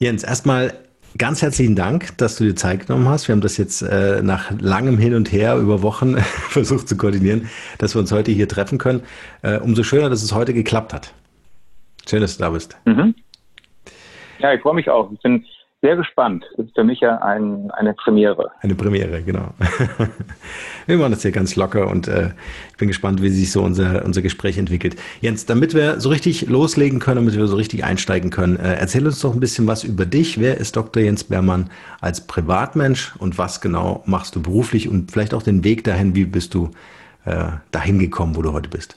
Jens, erstmal ganz herzlichen Dank, dass du dir Zeit genommen hast. Wir haben das jetzt äh, nach langem Hin und Her über Wochen versucht zu koordinieren, dass wir uns heute hier treffen können. Äh, umso schöner, dass es heute geklappt hat. Schön, dass du da bist. Mhm. Ja, ich freue mich auch. Ich bin sehr gespannt. Das ist für mich ja ein, eine Premiere. Eine Premiere, genau. wir machen das hier ganz locker und äh, ich bin gespannt, wie sich so unser, unser Gespräch entwickelt. Jens, damit wir so richtig loslegen können, damit wir so richtig einsteigen können, äh, erzähl uns doch ein bisschen was über dich. Wer ist Dr. Jens Bermann als Privatmensch und was genau machst du beruflich und vielleicht auch den Weg dahin, wie bist du äh, dahin gekommen, wo du heute bist?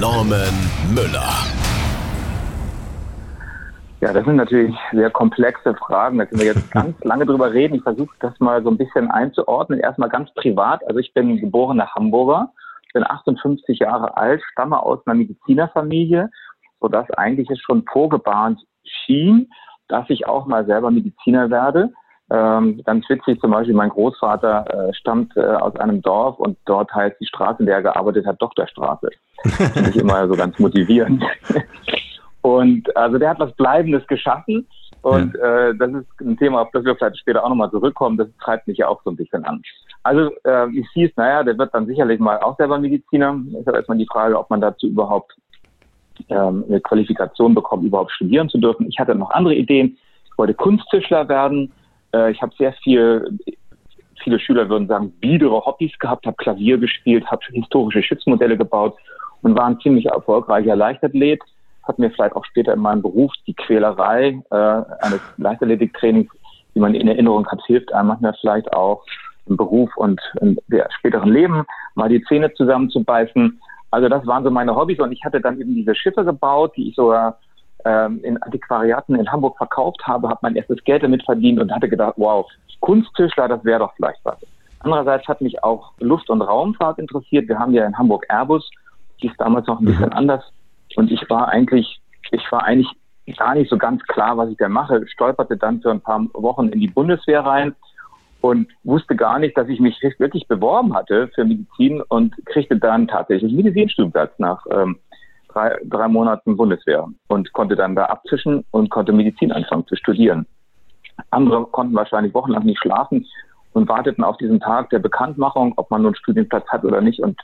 Norman Müller. Ja, das sind natürlich sehr komplexe Fragen. Da können wir jetzt ganz lange drüber reden. Ich versuche das mal so ein bisschen einzuordnen. Erstmal ganz privat. Also ich bin geborener Hamburger, bin 58 Jahre alt, stamme aus einer Medizinerfamilie, sodass eigentlich es schon vorgebahnt schien, dass ich auch mal selber Mediziner werde. Ähm, ganz witzig zum Beispiel, mein Großvater äh, stammt äh, aus einem Dorf und dort heißt die Straße, in der er gearbeitet hat, Doktorstraße. Finde ich immer so ganz motivierend. und also der hat was Bleibendes geschaffen und ja. äh, das ist ein Thema, auf das wir vielleicht später auch nochmal zurückkommen. Das treibt mich ja auch so ein bisschen an. Also äh, ich hieß, naja, der wird dann sicherlich mal auch selber Mediziner. Ist aber erstmal die Frage, ob man dazu überhaupt ähm, eine Qualifikation bekommt, überhaupt studieren zu dürfen. Ich hatte noch andere Ideen. Ich wollte Kunsttischler werden äh, ich habe sehr viel, viele Schüler würden sagen, biedere Hobbys gehabt, habe Klavier gespielt, habe historische Schiffsmodelle gebaut und war ein ziemlich erfolgreicher Leichtathlet. Hat mir vielleicht auch später in meinem Beruf die Quälerei äh, eines Leichtathletiktrainings, wie man in Erinnerung hat, hilft einem manchmal vielleicht auch im Beruf und im späteren Leben mal die Zähne zusammenzubeißen. Also das waren so meine Hobbys und ich hatte dann eben diese Schiffe gebaut, die ich sogar in Antiquariaten in Hamburg verkauft habe, habe mein erstes Geld damit verdient und hatte gedacht, wow, Kunsttischler, das wäre doch vielleicht was. Andererseits hat mich auch Luft- und Raumfahrt interessiert. Wir haben ja in Hamburg Airbus, die ist damals noch ein bisschen mhm. anders. Und ich war eigentlich, ich war eigentlich gar nicht so ganz klar, was ich da mache. Stolperte dann für ein paar Wochen in die Bundeswehr rein und wusste gar nicht, dass ich mich wirklich beworben hatte für Medizin und kriegte dann tatsächlich einen Medizinstudienplatz nach ähm, drei, drei Monaten Bundeswehr und konnte dann da abzischen und konnte Medizin anfangen zu studieren. Andere konnten wahrscheinlich wochenlang nicht schlafen und warteten auf diesen Tag der Bekanntmachung, ob man nun Studienplatz hat oder nicht. Und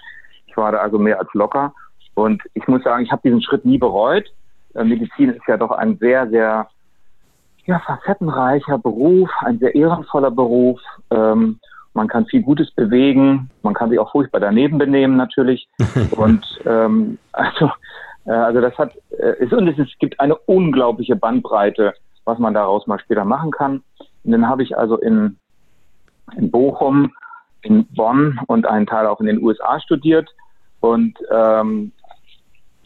ich war da also mehr als locker. Und ich muss sagen, ich habe diesen Schritt nie bereut. Äh, Medizin ist ja doch ein sehr, sehr ja, facettenreicher Beruf, ein sehr ehrenvoller Beruf. Ähm, man kann viel Gutes bewegen, man kann sich auch furchtbar daneben benehmen natürlich. und ähm, also, äh, also das hat äh, ist, und es gibt eine unglaubliche Bandbreite, was man daraus mal später machen kann. Und dann habe ich also in, in Bochum, in Bonn und einen Teil auch in den USA studiert. Und ähm,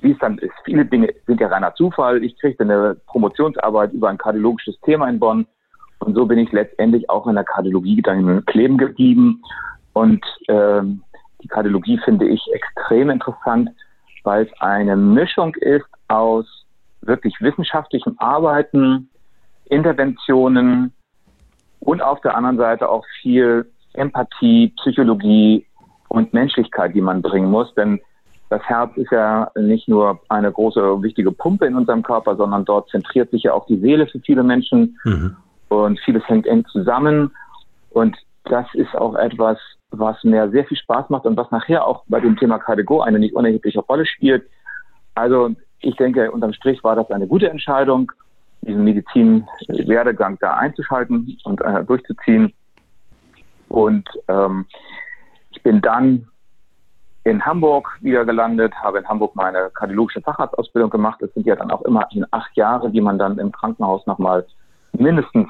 wie es dann ist, viele Dinge sind ja reiner Zufall. Ich kriegte eine Promotionsarbeit über ein kardiologisches Thema in Bonn und so bin ich letztendlich auch in der Kardiologie dann kleben geblieben. Und ähm, die Kardiologie finde ich extrem interessant, weil es eine Mischung ist aus wirklich wissenschaftlichem Arbeiten, Interventionen und auf der anderen Seite auch viel Empathie, Psychologie und Menschlichkeit, die man bringen muss. Denn das Herz ist ja nicht nur eine große, wichtige Pumpe in unserem Körper, sondern dort zentriert sich ja auch die Seele für viele Menschen. Mhm und vieles hängt eng zusammen. Und das ist auch etwas, was mir sehr viel Spaß macht und was nachher auch bei dem Thema KDGO eine nicht unerhebliche Rolle spielt. Also ich denke, unterm Strich war das eine gute Entscheidung, diesen Medizin-Werdegang da einzuschalten und äh, durchzuziehen. Und ähm, ich bin dann in Hamburg wieder gelandet, habe in Hamburg meine kardiologische Facharztausbildung gemacht. Das sind ja dann auch immer in acht Jahre, die man dann im Krankenhaus nochmal mindestens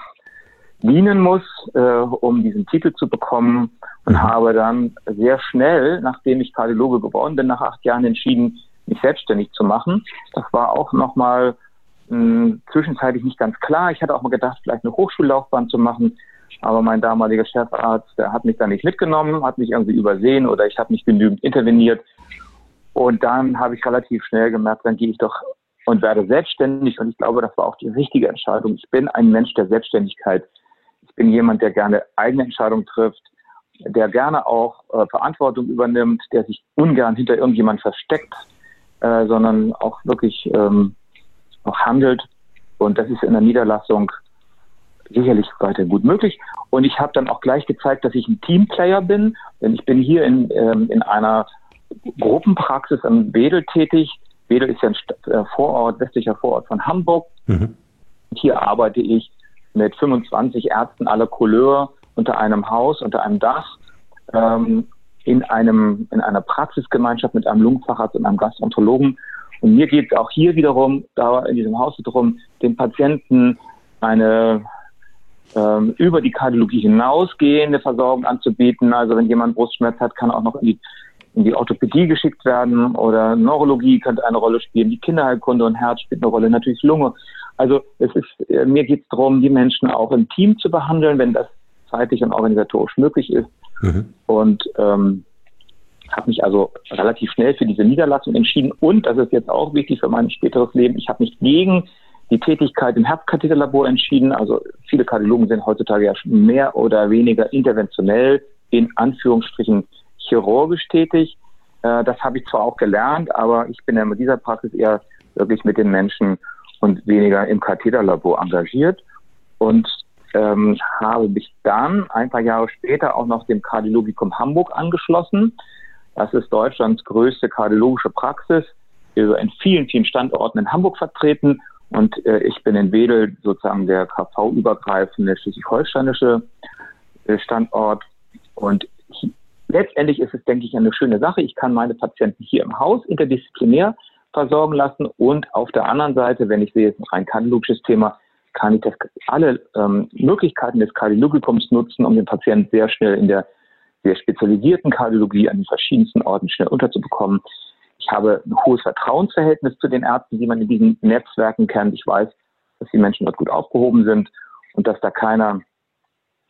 dienen muss, äh, um diesen Titel zu bekommen und mhm. habe dann sehr schnell, nachdem ich Kardiologe geworden bin, nach acht Jahren entschieden, mich selbstständig zu machen. Das war auch nochmal hm, zwischenzeitlich nicht ganz klar. Ich hatte auch mal gedacht, vielleicht eine Hochschullaufbahn zu machen. Aber mein damaliger Chefarzt, der hat mich da nicht mitgenommen, hat mich irgendwie übersehen oder ich habe nicht genügend interveniert. Und dann habe ich relativ schnell gemerkt, dann gehe ich doch und werde selbstständig. Und ich glaube, das war auch die richtige Entscheidung. Ich bin ein Mensch der Selbstständigkeit. Ich bin jemand, der gerne eigene Entscheidungen trifft, der gerne auch äh, Verantwortung übernimmt, der sich ungern hinter irgendjemand versteckt, äh, sondern auch wirklich ähm, auch handelt. Und das ist in der Niederlassung sicherlich weiter gut möglich. Und ich habe dann auch gleich gezeigt, dass ich ein Teamplayer bin, denn ich bin hier in, ähm, in einer Gruppenpraxis am Wedel tätig. Wedel ist ja ein äh, Vorort, westlicher Vorort von Hamburg. Mhm. Hier arbeite ich mit 25 Ärzten aller Couleur unter einem Haus, unter einem Dach, ähm, in einem, in einer Praxisgemeinschaft mit einem Lungenfacharzt und einem Gastroenterologen. Und mir geht es auch hier wiederum, da in diesem Haus darum, den Patienten eine ähm, über die Kardiologie hinausgehende Versorgung anzubieten. Also wenn jemand Brustschmerz hat, kann auch noch in die, in die Orthopädie geschickt werden oder Neurologie könnte eine Rolle spielen, die Kinderheilkunde und Herz spielt eine Rolle, natürlich Lunge. Also es ist, äh, mir geht es darum, die Menschen auch im Team zu behandeln, wenn das zeitlich und organisatorisch möglich ist. Mhm. Und ähm, habe mich also relativ schnell für diese Niederlassung entschieden. Und das ist jetzt auch wichtig für mein späteres Leben. Ich habe mich gegen die Tätigkeit im Herzkatheterlabor entschieden. Also viele Kardiologen sind heutzutage ja mehr oder weniger interventionell, in Anführungsstrichen chirurgisch tätig. Äh, das habe ich zwar auch gelernt, aber ich bin ja mit dieser Praxis eher wirklich mit den Menschen und weniger im Katheterlabor engagiert und ähm, habe mich dann ein paar Jahre später auch noch dem Kardiologikum Hamburg angeschlossen. Das ist Deutschlands größte kardiologische Praxis, also in vielen, vielen Standorten in Hamburg vertreten und äh, ich bin in Wedel sozusagen der KV-übergreifende schleswig-holsteinische äh, Standort. Und letztendlich ist es, denke ich, eine schöne Sache. Ich kann meine Patienten hier im Haus interdisziplinär versorgen lassen. Und auf der anderen Seite, wenn ich sehe, es ist ein rein kardiologisches Thema, kann ich das, alle ähm, Möglichkeiten des Kardiologikums nutzen, um den Patienten sehr schnell in der sehr spezialisierten Kardiologie an den verschiedensten Orten schnell unterzubekommen. Ich habe ein hohes Vertrauensverhältnis zu den Ärzten, die man in diesen Netzwerken kennt. Ich weiß, dass die Menschen dort gut aufgehoben sind und dass da keiner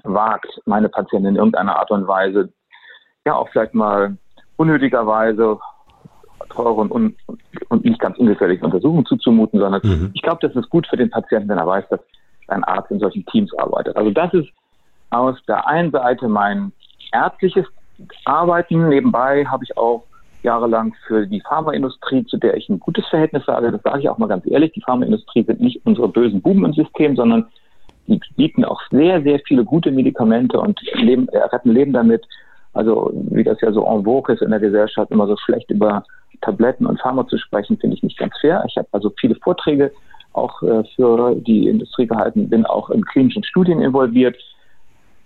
wagt, meine Patienten in irgendeiner Art und Weise, ja auch vielleicht mal unnötigerweise teure und, un und nicht ganz ungefährliche Untersuchungen zuzumuten, sondern mhm. ich glaube, das ist gut für den Patienten, wenn er weiß, dass ein Arzt in solchen Teams arbeitet. Also das ist aus der einen Seite mein ärztliches Arbeiten. Nebenbei habe ich auch jahrelang für die Pharmaindustrie, zu der ich ein gutes Verhältnis habe. Das sage ich auch mal ganz ehrlich. Die Pharmaindustrie sind nicht unsere bösen Buben im System, sondern die bieten auch sehr, sehr viele gute Medikamente und leben, äh, retten Leben damit. Also wie das ja so en vogue ist in der Gesellschaft, immer so schlecht über Tabletten und Pharma zu sprechen, finde ich nicht ganz fair. Ich habe also viele Vorträge auch äh, für die Industrie gehalten, bin auch in klinischen Studien involviert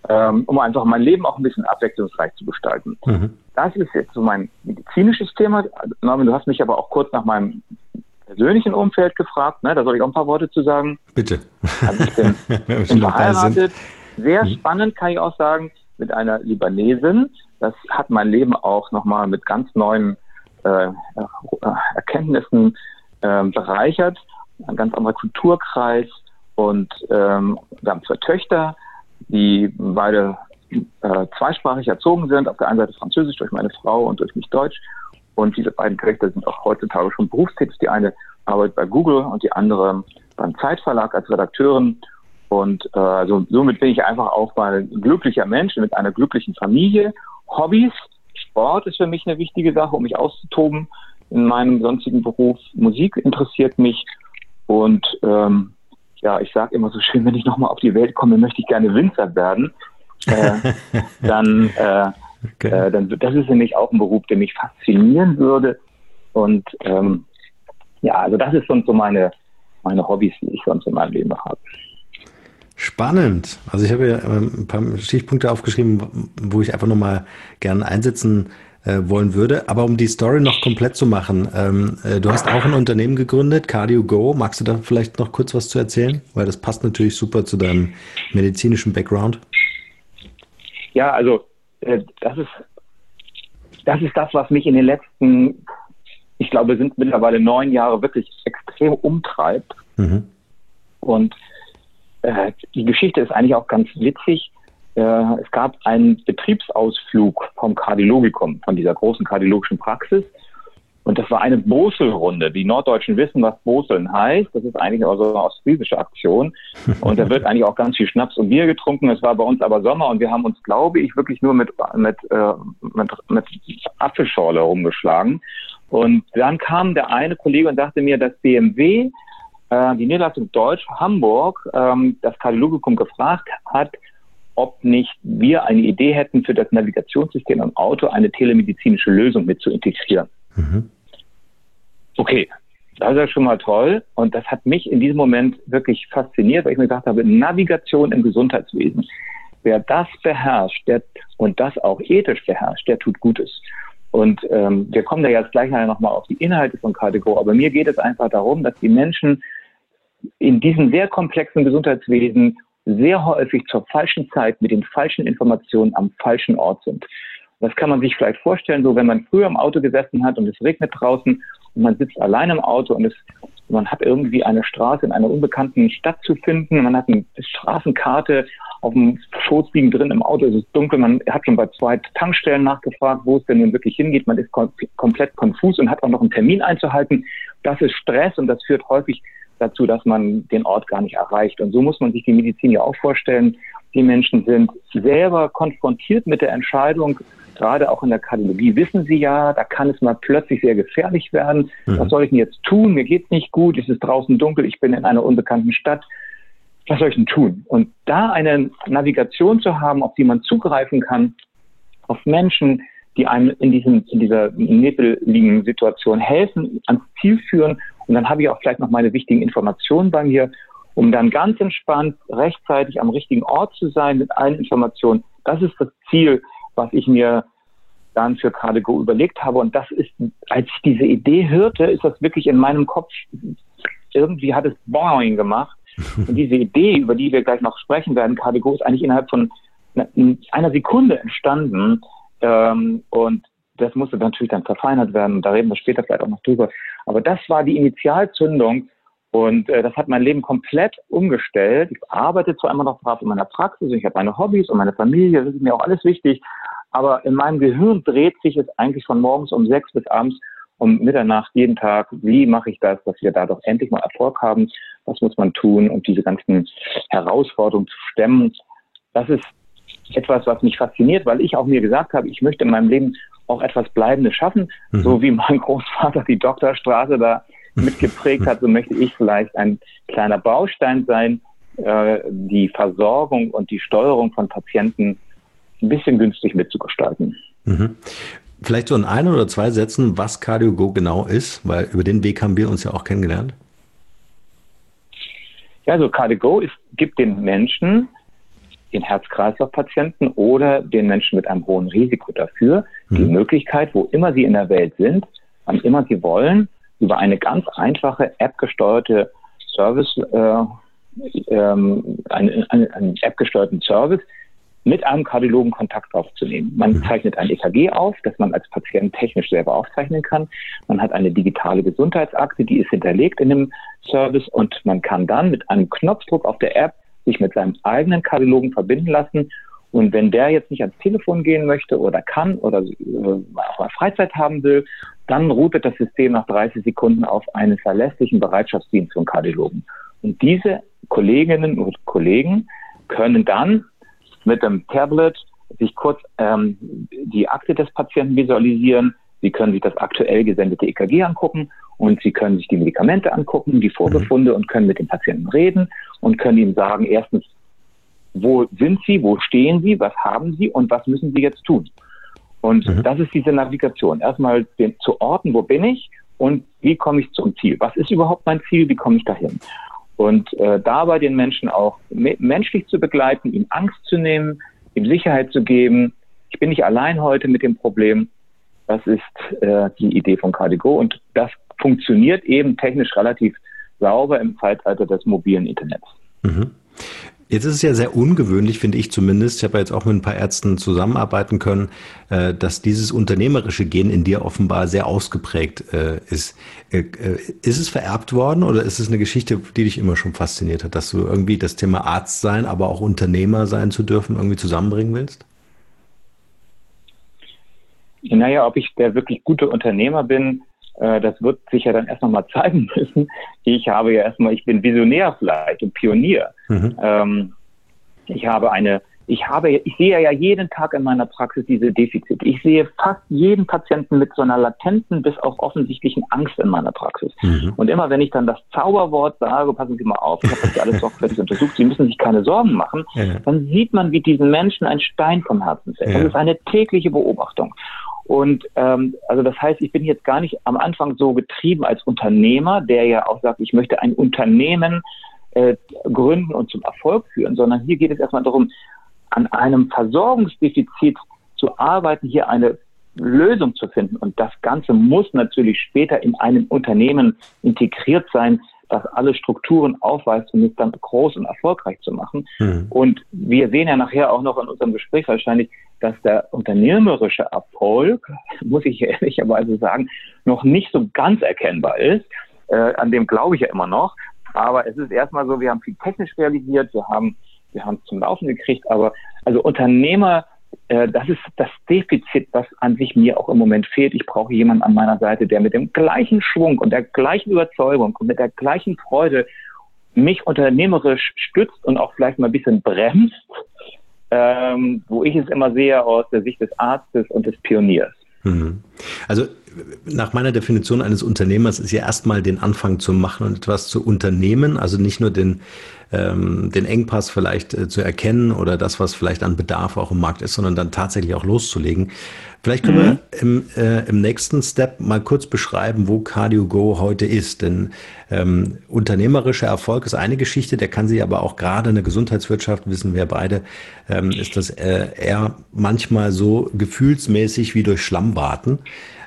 ähm, um einfach mein Leben auch ein bisschen abwechslungsreich zu gestalten. Mhm. Das ist jetzt so mein medizinisches Thema. Norman, du hast mich aber auch kurz nach meinem persönlichen Umfeld gefragt. Ne? Da soll ich auch ein paar Worte zu sagen. Bitte. Also ich bin, bin verheiratet. Sehr mhm. spannend, kann ich auch sagen, mit einer Libanesin. Das hat mein Leben auch nochmal mit ganz neuen äh, Erkenntnissen äh, bereichert. Ein ganz anderer Kulturkreis. Und ähm, wir haben zwei Töchter die beide äh, zweisprachig erzogen sind. Auf der einen Seite Französisch durch meine Frau und durch mich Deutsch. Und diese beiden Töchter sind auch heutzutage schon berufstätig. Die eine arbeitet bei Google und die andere beim Zeitverlag als Redakteurin. Und äh, also somit bin ich einfach auch mal ein glücklicher Mensch mit einer glücklichen Familie. Hobbys, Sport ist für mich eine wichtige Sache, um mich auszutoben in meinem sonstigen Beruf. Musik interessiert mich und ähm, ja, ich sage immer so schön, wenn ich nochmal auf die Welt komme, möchte ich gerne Winzer werden. Äh, dann, äh, okay. äh, dann, das ist nämlich auch ein Beruf, der mich faszinieren würde. Und ähm, ja, also das ist sonst so meine, meine Hobbys, die ich sonst in meinem Leben habe. Spannend. Also ich habe ja ähm, ein paar Stichpunkte aufgeschrieben, wo ich einfach nochmal gerne einsetzen äh, wollen würde. Aber um die Story noch komplett zu machen, ähm, äh, du hast auch ein Unternehmen gegründet, Cardio Go. Magst du da vielleicht noch kurz was zu erzählen? Weil das passt natürlich super zu deinem medizinischen Background. Ja, also äh, das ist das ist das, was mich in den letzten ich glaube, sind mittlerweile neun Jahre wirklich extrem umtreibt. Mhm. Und äh, die Geschichte ist eigentlich auch ganz witzig. Äh, es gab einen Betriebsausflug vom Kardiologikum, von dieser großen kardiologischen Praxis. Und das war eine Boselrunde. Die Norddeutschen wissen, was Boseln heißt. Das ist eigentlich auch so eine ostfriesische Aktion. Und da wird eigentlich auch ganz viel Schnaps und Bier getrunken. Es war bei uns aber Sommer und wir haben uns, glaube ich, wirklich nur mit, mit, äh, mit, mit Apfelschorle rumgeschlagen. Und dann kam der eine Kollege und sagte mir, dass BMW, äh, die Niederlassung Deutsch Hamburg, ähm, das Kardiologikum gefragt hat, ob nicht wir eine Idee hätten, für das Navigationssystem im Auto eine telemedizinische Lösung mit zu integrieren. Mhm. Okay, das ist ja schon mal toll. Und das hat mich in diesem Moment wirklich fasziniert, weil ich mir gedacht habe, Navigation im Gesundheitswesen. Wer das beherrscht der, und das auch ethisch beherrscht, der tut Gutes. Und ähm, wir kommen da jetzt gleich nochmal auf die Inhalte von KDGO. Aber mir geht es einfach darum, dass die Menschen in diesem sehr komplexen Gesundheitswesen sehr häufig zur falschen Zeit mit den falschen Informationen am falschen Ort sind. Das kann man sich vielleicht vorstellen, so wenn man früher im Auto gesessen hat und es regnet draußen und man sitzt allein im Auto und es, man hat irgendwie eine Straße in einer unbekannten Stadt zu finden, man hat eine Straßenkarte auf dem Schoß liegen drin im Auto, es ist dunkel, man hat schon bei zwei Tankstellen nachgefragt, wo es denn nun wirklich hingeht, man ist kom komplett konfus und hat auch noch einen Termin einzuhalten. Das ist Stress und das führt häufig dazu, dass man den Ort gar nicht erreicht. Und so muss man sich die Medizin ja auch vorstellen. Die Menschen sind selber konfrontiert mit der Entscheidung, gerade auch in der Kardiologie wissen Sie ja, da kann es mal plötzlich sehr gefährlich werden. Mhm. Was soll ich denn jetzt tun? Mir geht's nicht gut, es ist draußen dunkel, ich bin in einer unbekannten Stadt. Was soll ich denn tun? Und da eine Navigation zu haben, auf die man zugreifen kann, auf Menschen, die einem in, diesem, in dieser nebeligen Situation helfen, ans Ziel führen. Und dann habe ich auch vielleicht noch meine wichtigen Informationen bei mir, um dann ganz entspannt rechtzeitig am richtigen Ort zu sein mit allen Informationen. Das ist das Ziel, was ich mir dann für KDGO überlegt habe. Und das ist, als ich diese Idee hörte, ist das wirklich in meinem Kopf, irgendwie hat es boing gemacht. Und diese Idee, über die wir gleich noch sprechen werden, KDGO, ist eigentlich innerhalb von einer Sekunde entstanden. Ähm, und das musste natürlich dann verfeinert werden. Da reden wir später vielleicht auch noch drüber. Aber das war die Initialzündung. Und äh, das hat mein Leben komplett umgestellt. Ich arbeite zwar immer noch brav in meiner Praxis, ich habe meine Hobbys und meine Familie, das ist mir auch alles wichtig. Aber in meinem Gehirn dreht sich es eigentlich von morgens um sechs bis abends um Mitternacht jeden Tag. Wie mache ich das, dass wir da doch endlich mal Erfolg haben? Was muss man tun, um diese ganzen Herausforderungen zu stemmen? Das ist etwas, was mich fasziniert, weil ich auch mir gesagt habe, ich möchte in meinem Leben auch etwas Bleibendes schaffen, mhm. so wie mein Großvater die Doktorstraße da mitgeprägt hat, so möchte ich vielleicht ein kleiner Baustein sein, äh, die Versorgung und die Steuerung von Patienten ein bisschen günstig mitzugestalten. Mhm. Vielleicht so in ein oder zwei Sätzen, was CardioGo genau ist, weil über den Weg haben wir uns ja auch kennengelernt. Ja, also CardioGo ist, gibt den Menschen, den Herz-Kreislauf-Patienten oder den Menschen mit einem hohen Risiko dafür, mhm. die Möglichkeit, wo immer sie in der Welt sind, wann immer sie wollen, über eine ganz einfache App-gesteuerte Service, äh, ähm, einen, einen, einen App-gesteuerten Service mit einem Kardiologen Kontakt aufzunehmen. Man mhm. zeichnet ein EKG auf, das man als Patient technisch selber aufzeichnen kann. Man hat eine digitale Gesundheitsakte, die ist hinterlegt in dem Service und man kann dann mit einem Knopfdruck auf der App sich mit seinem eigenen Kardiologen verbinden lassen. Und wenn der jetzt nicht ans Telefon gehen möchte oder kann oder äh, auch mal Freizeit haben will, dann routet das System nach 30 Sekunden auf einen verlässlichen Bereitschaftsdienst zum Kardiologen. Und diese Kolleginnen und Kollegen können dann mit dem Tablet sich kurz ähm, die Akte des Patienten visualisieren. Sie können sich das aktuell gesendete EKG angucken und Sie können sich die Medikamente angucken, die Vorbefunde mhm. und können mit dem Patienten reden und können ihm sagen, erstens, wo sind Sie, wo stehen Sie, was haben Sie und was müssen Sie jetzt tun? Und mhm. das ist diese Navigation. Erstmal den, zu orten, wo bin ich und wie komme ich zum Ziel? Was ist überhaupt mein Ziel? Wie komme ich dahin? Und äh, dabei den Menschen auch menschlich zu begleiten, ihm Angst zu nehmen, ihm Sicherheit zu geben. Ich bin nicht allein heute mit dem Problem. Das ist äh, die Idee von Cardigo und das funktioniert eben technisch relativ sauber im Zeitalter des mobilen Internets. Mhm. Jetzt ist es ja sehr ungewöhnlich, finde ich zumindest. Ich habe ja jetzt auch mit ein paar Ärzten zusammenarbeiten können, äh, dass dieses unternehmerische Gen in dir offenbar sehr ausgeprägt äh, ist. Äh, ist es vererbt worden oder ist es eine Geschichte, die dich immer schon fasziniert hat, dass du irgendwie das Thema Arzt sein, aber auch Unternehmer sein zu dürfen, irgendwie zusammenbringen willst? Naja, ob ich der wirklich gute Unternehmer bin, das wird sich ja dann erst noch mal zeigen müssen. Ich habe ja erstmal, ich bin Visionär vielleicht und Pionier. Mhm. Ähm, ich habe eine, ich habe, ich sehe ja jeden Tag in meiner Praxis diese Defizite. Ich sehe fast jeden Patienten mit so einer latenten bis auch offensichtlichen Angst in meiner Praxis. Mhm. Und immer wenn ich dann das Zauberwort sage, passen Sie mal auf, ich habe das alles sorgfältig untersucht, Sie müssen sich keine Sorgen machen, ja. dann sieht man, wie diesen Menschen ein Stein vom Herzen fällt. Ja. Das ist eine tägliche Beobachtung. Und ähm, also das heißt, ich bin jetzt gar nicht am Anfang so getrieben als Unternehmer, der ja auch sagt, ich möchte ein Unternehmen äh, gründen und zum Erfolg führen, sondern hier geht es erstmal darum, an einem Versorgungsdefizit zu arbeiten, hier eine Lösung zu finden. Und das Ganze muss natürlich später in einem Unternehmen integriert sein, das alle Strukturen aufweist, um es dann groß und erfolgreich zu machen. Mhm. Und wir sehen ja nachher auch noch in unserem Gespräch wahrscheinlich, dass der unternehmerische Erfolg, muss ich ehrlicherweise sagen, noch nicht so ganz erkennbar ist. Äh, an dem glaube ich ja immer noch. Aber es ist erstmal so, wir haben viel technisch realisiert, wir haben, wir haben es zum Laufen gekriegt, aber also Unternehmer, äh, das ist das Defizit, was an sich mir auch im Moment fehlt. Ich brauche jemanden an meiner Seite, der mit dem gleichen Schwung und der gleichen Überzeugung und mit der gleichen Freude mich unternehmerisch stützt und auch vielleicht mal ein bisschen bremst, ähm, wo ich es immer sehe aus der Sicht des Arztes und des Pioniers. Mhm. Also nach meiner Definition eines Unternehmers ist ja erstmal den Anfang zu machen und etwas zu unternehmen, also nicht nur den, ähm, den Engpass vielleicht äh, zu erkennen oder das, was vielleicht an Bedarf auch im Markt ist, sondern dann tatsächlich auch loszulegen. Vielleicht können mhm. wir im, äh, im nächsten Step mal kurz beschreiben, wo CardioGo heute ist. Denn ähm, unternehmerischer Erfolg ist eine Geschichte, der kann sich aber auch gerade in der Gesundheitswirtschaft, wissen wir beide, ähm, ist das äh, eher manchmal so gefühlsmäßig wie durch Schlammwarten.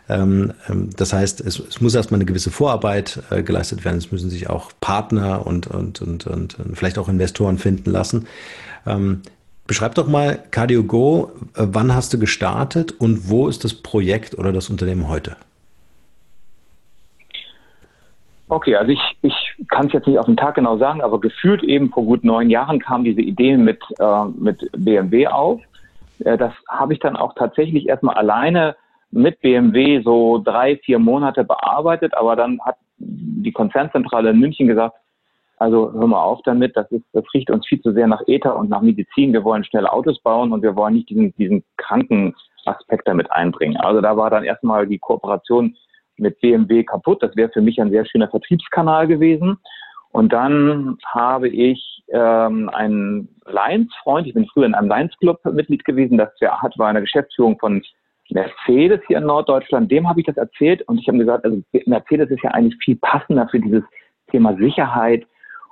Ähm, ähm, das heißt, es, es muss erstmal eine gewisse Vorarbeit äh, geleistet werden. Es müssen sich auch Partner und, und, und, und vielleicht auch Investoren finden lassen. Ähm, beschreib doch mal CardioGo, äh, wann hast du gestartet und wo ist das Projekt oder das Unternehmen heute? Okay, also ich, ich kann es jetzt nicht auf den Tag genau sagen, aber gefühlt eben vor gut neun Jahren kam diese Idee mit, äh, mit BMW auf. Äh, das habe ich dann auch tatsächlich erstmal alleine mit BMW so drei, vier Monate bearbeitet, aber dann hat die Konzernzentrale in München gesagt, also hör mal auf damit, das, ist, das riecht uns viel zu sehr nach Ether und nach Medizin. Wir wollen schnelle Autos bauen und wir wollen nicht diesen, diesen kranken Aspekt damit einbringen. Also da war dann erstmal die Kooperation mit BMW kaputt. Das wäre für mich ein sehr schöner Vertriebskanal gewesen. Und dann habe ich ähm, einen Lions-Freund, ich bin früher in einem Lions-Club Mitglied gewesen, das hat, war eine Geschäftsführung von Mercedes hier in Norddeutschland, dem habe ich das erzählt und ich habe gesagt, also Mercedes ist ja eigentlich viel passender für dieses Thema Sicherheit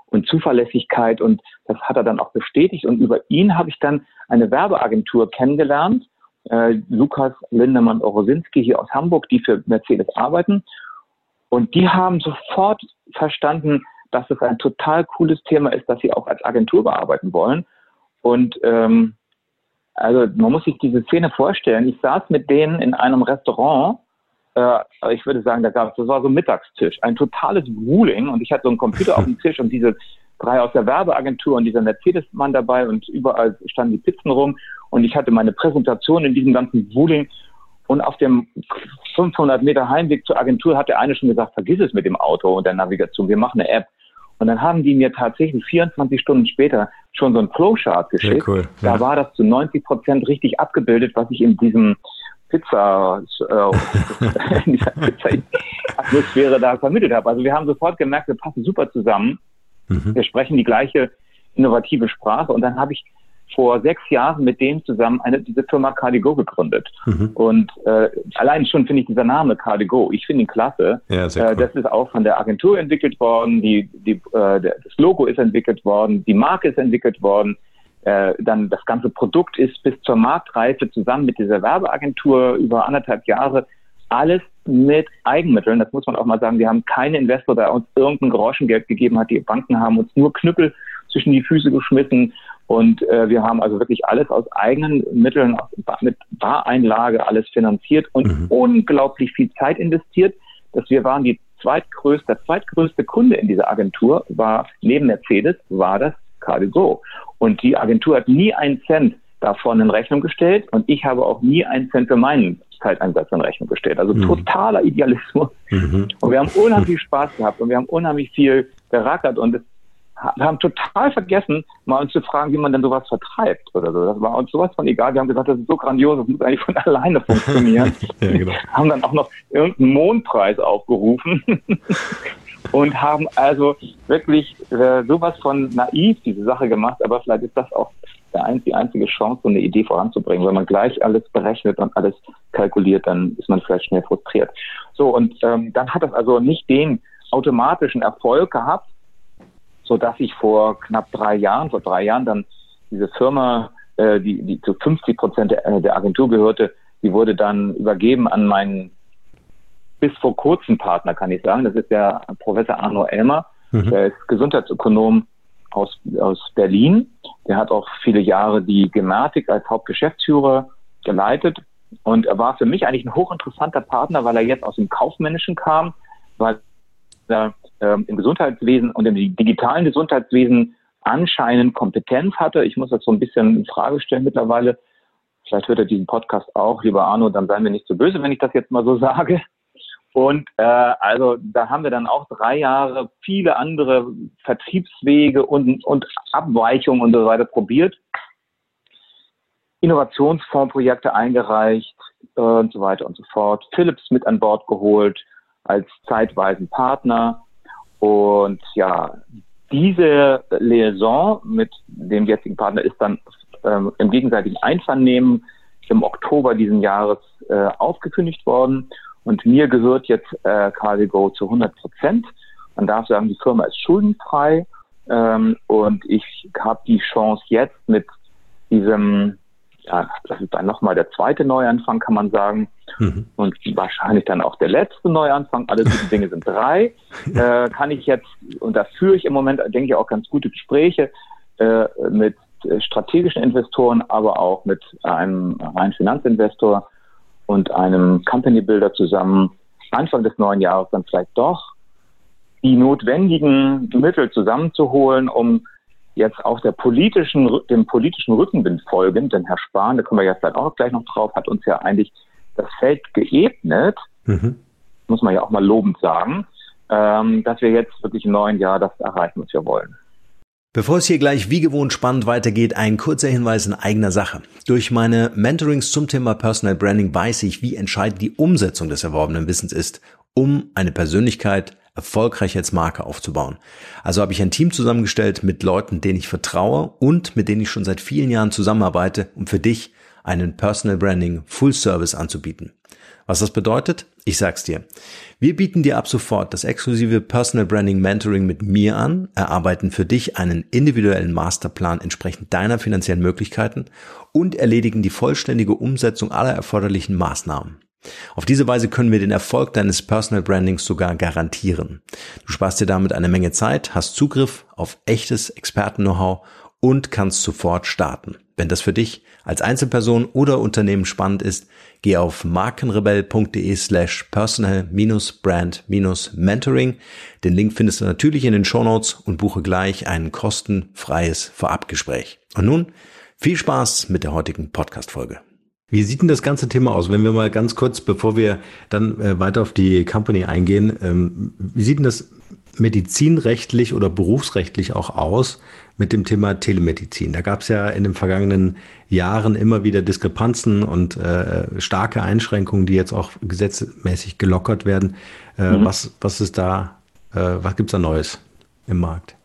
und Zuverlässigkeit und das hat er dann auch bestätigt und über ihn habe ich dann eine Werbeagentur kennengelernt, äh, Lukas Lindemann Orosinski hier aus Hamburg, die für Mercedes arbeiten und die haben sofort verstanden, dass es ein total cooles Thema ist, dass sie auch als Agentur bearbeiten wollen und ähm, also man muss sich diese Szene vorstellen. Ich saß mit denen in einem Restaurant. Äh, ich würde sagen, da gab es, das war so ein Mittagstisch, ein totales Ruling und ich hatte so einen Computer auf dem Tisch und diese drei aus der Werbeagentur und dieser Mercedes-Mann dabei und überall standen die Pizzen rum und ich hatte meine Präsentation in diesem ganzen Ruling und auf dem 500 Meter Heimweg zur Agentur hat der eine schon gesagt, vergiss es mit dem Auto und der Navigation, wir machen eine App. Und dann haben die mir tatsächlich 24 Stunden später schon so ein Flowchart geschickt. Cool, ja. Da war das zu 90 Prozent richtig abgebildet, was ich in diesem Pizza, äh, in dieser Pizza-Atmosphäre da vermittelt habe. Also wir haben sofort gemerkt, wir passen super zusammen. Mhm. Wir sprechen die gleiche innovative Sprache. Und dann habe ich vor sechs Jahren mit denen zusammen eine, diese Firma Cardigo gegründet. Mhm. Und äh, allein schon finde ich dieser Name Cardigo, ich finde ihn klasse. Ja, äh, cool. das ist auch von der Agentur entwickelt worden, die, die, äh, das Logo ist entwickelt worden, die Marke ist entwickelt worden. Äh, dann das ganze Produkt ist bis zur Marktreife zusammen mit dieser Werbeagentur über anderthalb Jahre alles mit Eigenmitteln. Das muss man auch mal sagen. Wir haben keinen Investor, der uns irgendein Groschengeld gegeben hat. Die Banken haben uns nur Knüppel zwischen die Füße geschmissen. Und äh, wir haben also wirklich alles aus eigenen Mitteln, mit Bareinlage alles finanziert und mhm. unglaublich viel Zeit investiert, dass wir waren die zweitgrößte, der zweitgrößte Kunde in dieser Agentur war neben Mercedes war das Cardigo. Und die Agentur hat nie einen Cent davon in Rechnung gestellt und ich habe auch nie einen Cent für meinen Zeiteinsatz in Rechnung gestellt. Also mhm. totaler Idealismus. Mhm. Und wir haben unheimlich viel Spaß gehabt und wir haben unheimlich viel gerackert und es wir haben total vergessen, mal uns zu fragen, wie man denn sowas vertreibt oder so. Das war uns sowas von egal. Wir haben gesagt, das ist so grandios, das muss eigentlich von alleine funktionieren. ja, genau. Haben dann auch noch irgendeinen Mondpreis aufgerufen und haben also wirklich äh, sowas von naiv diese Sache gemacht. Aber vielleicht ist das auch der ein, die einzige Chance, so eine Idee voranzubringen. Wenn man gleich alles berechnet und alles kalkuliert, dann ist man vielleicht schnell frustriert. So, und ähm, dann hat das also nicht den automatischen Erfolg gehabt, so dass ich vor knapp drei Jahren, vor drei Jahren dann diese Firma, äh, die, die zu 50 Prozent der, äh, der Agentur gehörte, die wurde dann übergeben an meinen bis vor kurzem Partner, kann ich sagen. Das ist der Professor Arno Elmer. Mhm. Der ist Gesundheitsökonom aus, aus Berlin. Der hat auch viele Jahre die Gematik als Hauptgeschäftsführer geleitet. Und er war für mich eigentlich ein hochinteressanter Partner, weil er jetzt aus dem Kaufmännischen kam, weil ähm, im Gesundheitswesen und im digitalen Gesundheitswesen anscheinend Kompetenz hatte. Ich muss das so ein bisschen in Frage stellen mittlerweile. Vielleicht hört er diesen Podcast auch, lieber Arno, dann seien wir nicht so böse, wenn ich das jetzt mal so sage. Und äh, also da haben wir dann auch drei Jahre viele andere Vertriebswege und, und Abweichungen und so weiter probiert. Innovationsfondsprojekte eingereicht äh, und so weiter und so fort. Philips mit an Bord geholt als zeitweisen Partner. Und ja, diese Liaison mit dem jetzigen Partner ist dann ähm, im gegenseitigen Einvernehmen im Oktober diesen Jahres äh, aufgekündigt worden. Und mir gehört jetzt äh, Cardigo zu 100 Prozent. Man darf sagen, die Firma ist schuldenfrei. Ähm, und ich habe die Chance jetzt mit diesem ja, das ist dann nochmal der zweite Neuanfang, kann man sagen. Mhm. Und wahrscheinlich dann auch der letzte Neuanfang. Alle diese Dinge sind drei. äh, kann ich jetzt, und da führe ich im Moment, denke ich, auch ganz gute Gespräche äh, mit strategischen Investoren, aber auch mit einem reinen Finanzinvestor und einem Company Builder zusammen, Anfang des neuen Jahres dann vielleicht doch die notwendigen Mittel zusammenzuholen, um jetzt auch der politischen, dem politischen Rückenwind folgend, denn Herr Spahn, da kommen wir jetzt vielleicht auch gleich noch drauf, hat uns ja eigentlich das Feld geebnet, mhm. muss man ja auch mal lobend sagen, ähm, dass wir jetzt wirklich im neuen Jahr das erreichen, was wir wollen. Bevor es hier gleich wie gewohnt spannend weitergeht, ein kurzer Hinweis in eigener Sache. Durch meine Mentorings zum Thema Personal Branding weiß ich, wie entscheidend die Umsetzung des erworbenen Wissens ist, um eine Persönlichkeit erfolgreich als Marke aufzubauen. Also habe ich ein Team zusammengestellt mit Leuten, denen ich vertraue und mit denen ich schon seit vielen Jahren zusammenarbeite, um für dich einen Personal Branding Full Service anzubieten. Was das bedeutet? Ich sag's dir. Wir bieten dir ab sofort das exklusive Personal Branding Mentoring mit mir an, erarbeiten für dich einen individuellen Masterplan entsprechend deiner finanziellen Möglichkeiten und erledigen die vollständige Umsetzung aller erforderlichen Maßnahmen. Auf diese Weise können wir den Erfolg deines Personal Brandings sogar garantieren. Du sparst dir damit eine Menge Zeit, hast Zugriff auf echtes Experten-Know-how und kannst sofort starten. Wenn das für dich als Einzelperson oder Unternehmen spannend ist, geh auf markenrebell.de slash personal-brand-mentoring. Den Link findest du natürlich in den Shownotes und buche gleich ein kostenfreies Vorabgespräch. Und nun viel Spaß mit der heutigen Podcast-Folge. Wie sieht denn das ganze Thema aus? Wenn wir mal ganz kurz, bevor wir dann äh, weiter auf die Company eingehen, ähm, wie sieht denn das medizinrechtlich oder berufsrechtlich auch aus mit dem Thema Telemedizin? Da gab es ja in den vergangenen Jahren immer wieder Diskrepanzen und äh, starke Einschränkungen, die jetzt auch gesetzmäßig gelockert werden. Äh, mhm. Was, was ist da, äh, was gibt's da Neues im Markt?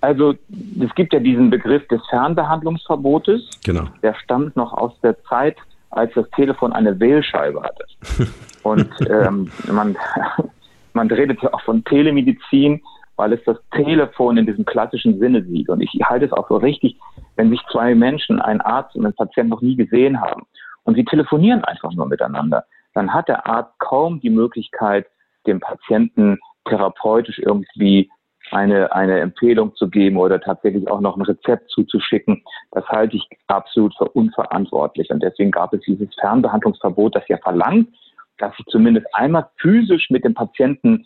Also es gibt ja diesen Begriff des Fernbehandlungsverbotes. Genau. Der stammt noch aus der Zeit, als das Telefon eine Wählscheibe hatte. Und ähm, man, man redet ja auch von Telemedizin, weil es das Telefon in diesem klassischen Sinne sieht. Und ich halte es auch so richtig, wenn sich zwei Menschen, ein Arzt und ein Patient noch nie gesehen haben und sie telefonieren einfach nur miteinander, dann hat der Arzt kaum die Möglichkeit, dem Patienten therapeutisch irgendwie eine, eine Empfehlung zu geben oder tatsächlich auch noch ein Rezept zuzuschicken. Das halte ich absolut für unverantwortlich. Und deswegen gab es dieses Fernbehandlungsverbot, das ja verlangt, dass ich zumindest einmal physisch mit dem Patienten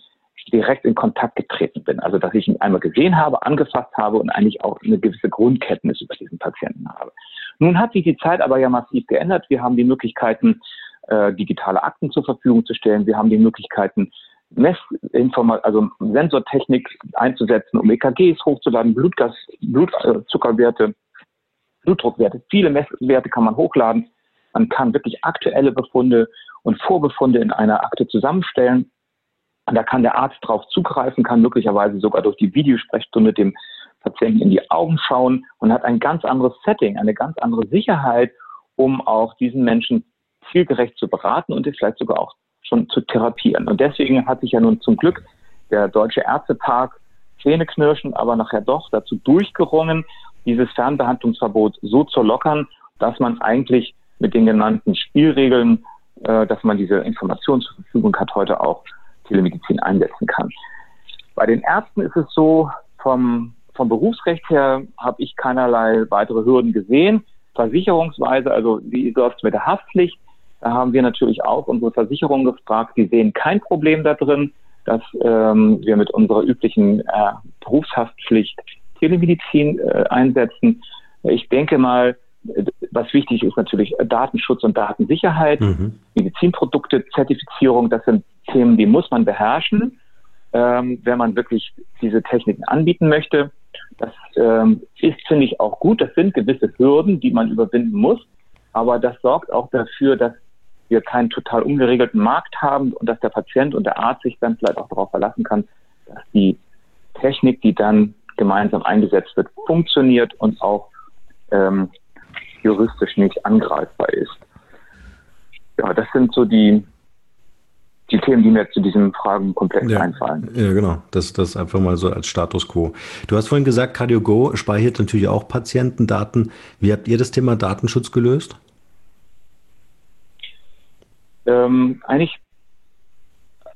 direkt in Kontakt getreten bin. Also dass ich ihn einmal gesehen habe, angefasst habe und eigentlich auch eine gewisse Grundkenntnis über diesen Patienten habe. Nun hat sich die Zeit aber ja massiv geändert. Wir haben die Möglichkeiten, äh, digitale Akten zur Verfügung zu stellen. Wir haben die Möglichkeiten, Messinforma also Sensortechnik einzusetzen, um EKGs hochzuladen, Blutgas, Blutzuckerwerte, äh, Blutdruckwerte. Viele Messwerte kann man hochladen. Man kann wirklich aktuelle Befunde und Vorbefunde in einer Akte zusammenstellen. Und da kann der Arzt drauf zugreifen, kann möglicherweise sogar durch die Videosprechstunde dem Patienten in die Augen schauen und hat ein ganz anderes Setting, eine ganz andere Sicherheit, um auch diesen Menschen zielgerecht zu beraten und vielleicht sogar auch schon zu therapieren. Und deswegen hat sich ja nun zum Glück der Deutsche Ärztetag Zähneknirschen, aber nachher doch dazu durchgerungen, dieses Fernbehandlungsverbot so zu lockern, dass man eigentlich mit den genannten Spielregeln, äh, dass man diese Informationen zur Verfügung hat, heute auch Telemedizin einsetzen kann. Bei den Ärzten ist es so, vom, vom Berufsrecht her habe ich keinerlei weitere Hürden gesehen. Versicherungsweise, also wie läuft mit der Haftpflicht? Da haben wir natürlich auch unsere Versicherung gefragt. Die sehen kein Problem da drin, dass ähm, wir mit unserer üblichen äh, Berufshaftpflicht Telemedizin äh, einsetzen. Ich denke mal, was wichtig ist natürlich Datenschutz und Datensicherheit, mhm. Medizinprodukte, Zertifizierung, das sind Themen, die muss man beherrschen, ähm, wenn man wirklich diese Techniken anbieten möchte. Das ähm, ist, finde ich, auch gut. Das sind gewisse Hürden, die man überwinden muss. Aber das sorgt auch dafür, dass wir keinen total ungeregelten Markt haben und dass der Patient und der Arzt sich dann vielleicht auch darauf verlassen kann, dass die Technik, die dann gemeinsam eingesetzt wird, funktioniert und auch ähm, juristisch nicht angreifbar ist. Ja, das sind so die, die Themen, die mir zu diesen Fragen komplett ja, einfallen. Ja, genau. Das, das einfach mal so als Status quo. Du hast vorhin gesagt, CardioGo speichert natürlich auch Patientendaten. Wie habt ihr das Thema Datenschutz gelöst? Ähm, eigentlich,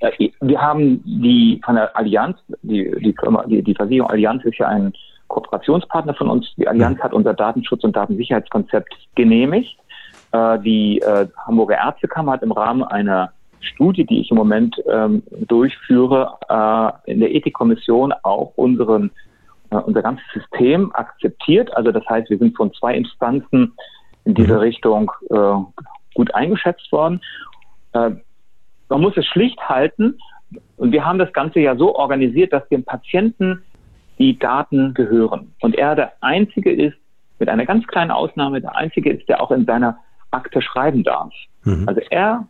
äh, wir haben die von der Allianz, die, die Firma, die, die Versicherung Allianz ist ja ein Kooperationspartner von uns. Die Allianz hat unser Datenschutz- und Datensicherheitskonzept genehmigt. Äh, die äh, Hamburger Ärztekammer hat im Rahmen einer Studie, die ich im Moment ähm, durchführe, äh, in der Ethikkommission auch unseren, äh, unser ganzes System akzeptiert. Also das heißt, wir sind von zwei Instanzen in diese mhm. Richtung äh, gut eingeschätzt worden. Äh, man muss es schlicht halten. Und wir haben das Ganze ja so organisiert, dass dem Patienten die Daten gehören. Und er der Einzige ist, mit einer ganz kleinen Ausnahme, der Einzige ist, der auch in seiner Akte schreiben darf. Mhm. Also er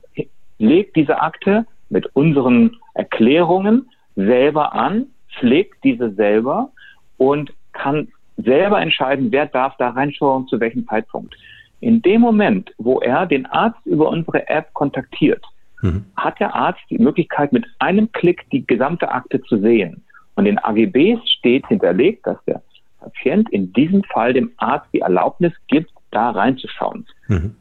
legt diese Akte mit unseren Erklärungen selber an, pflegt diese selber und kann selber entscheiden, wer darf da reinschauen, zu welchem Zeitpunkt. In dem Moment, wo er den Arzt über unsere App kontaktiert, mhm. hat der Arzt die Möglichkeit, mit einem Klick die gesamte Akte zu sehen. Und in AGBs steht hinterlegt, dass der Patient in diesem Fall dem Arzt die Erlaubnis gibt, da reinzuschauen. Mhm.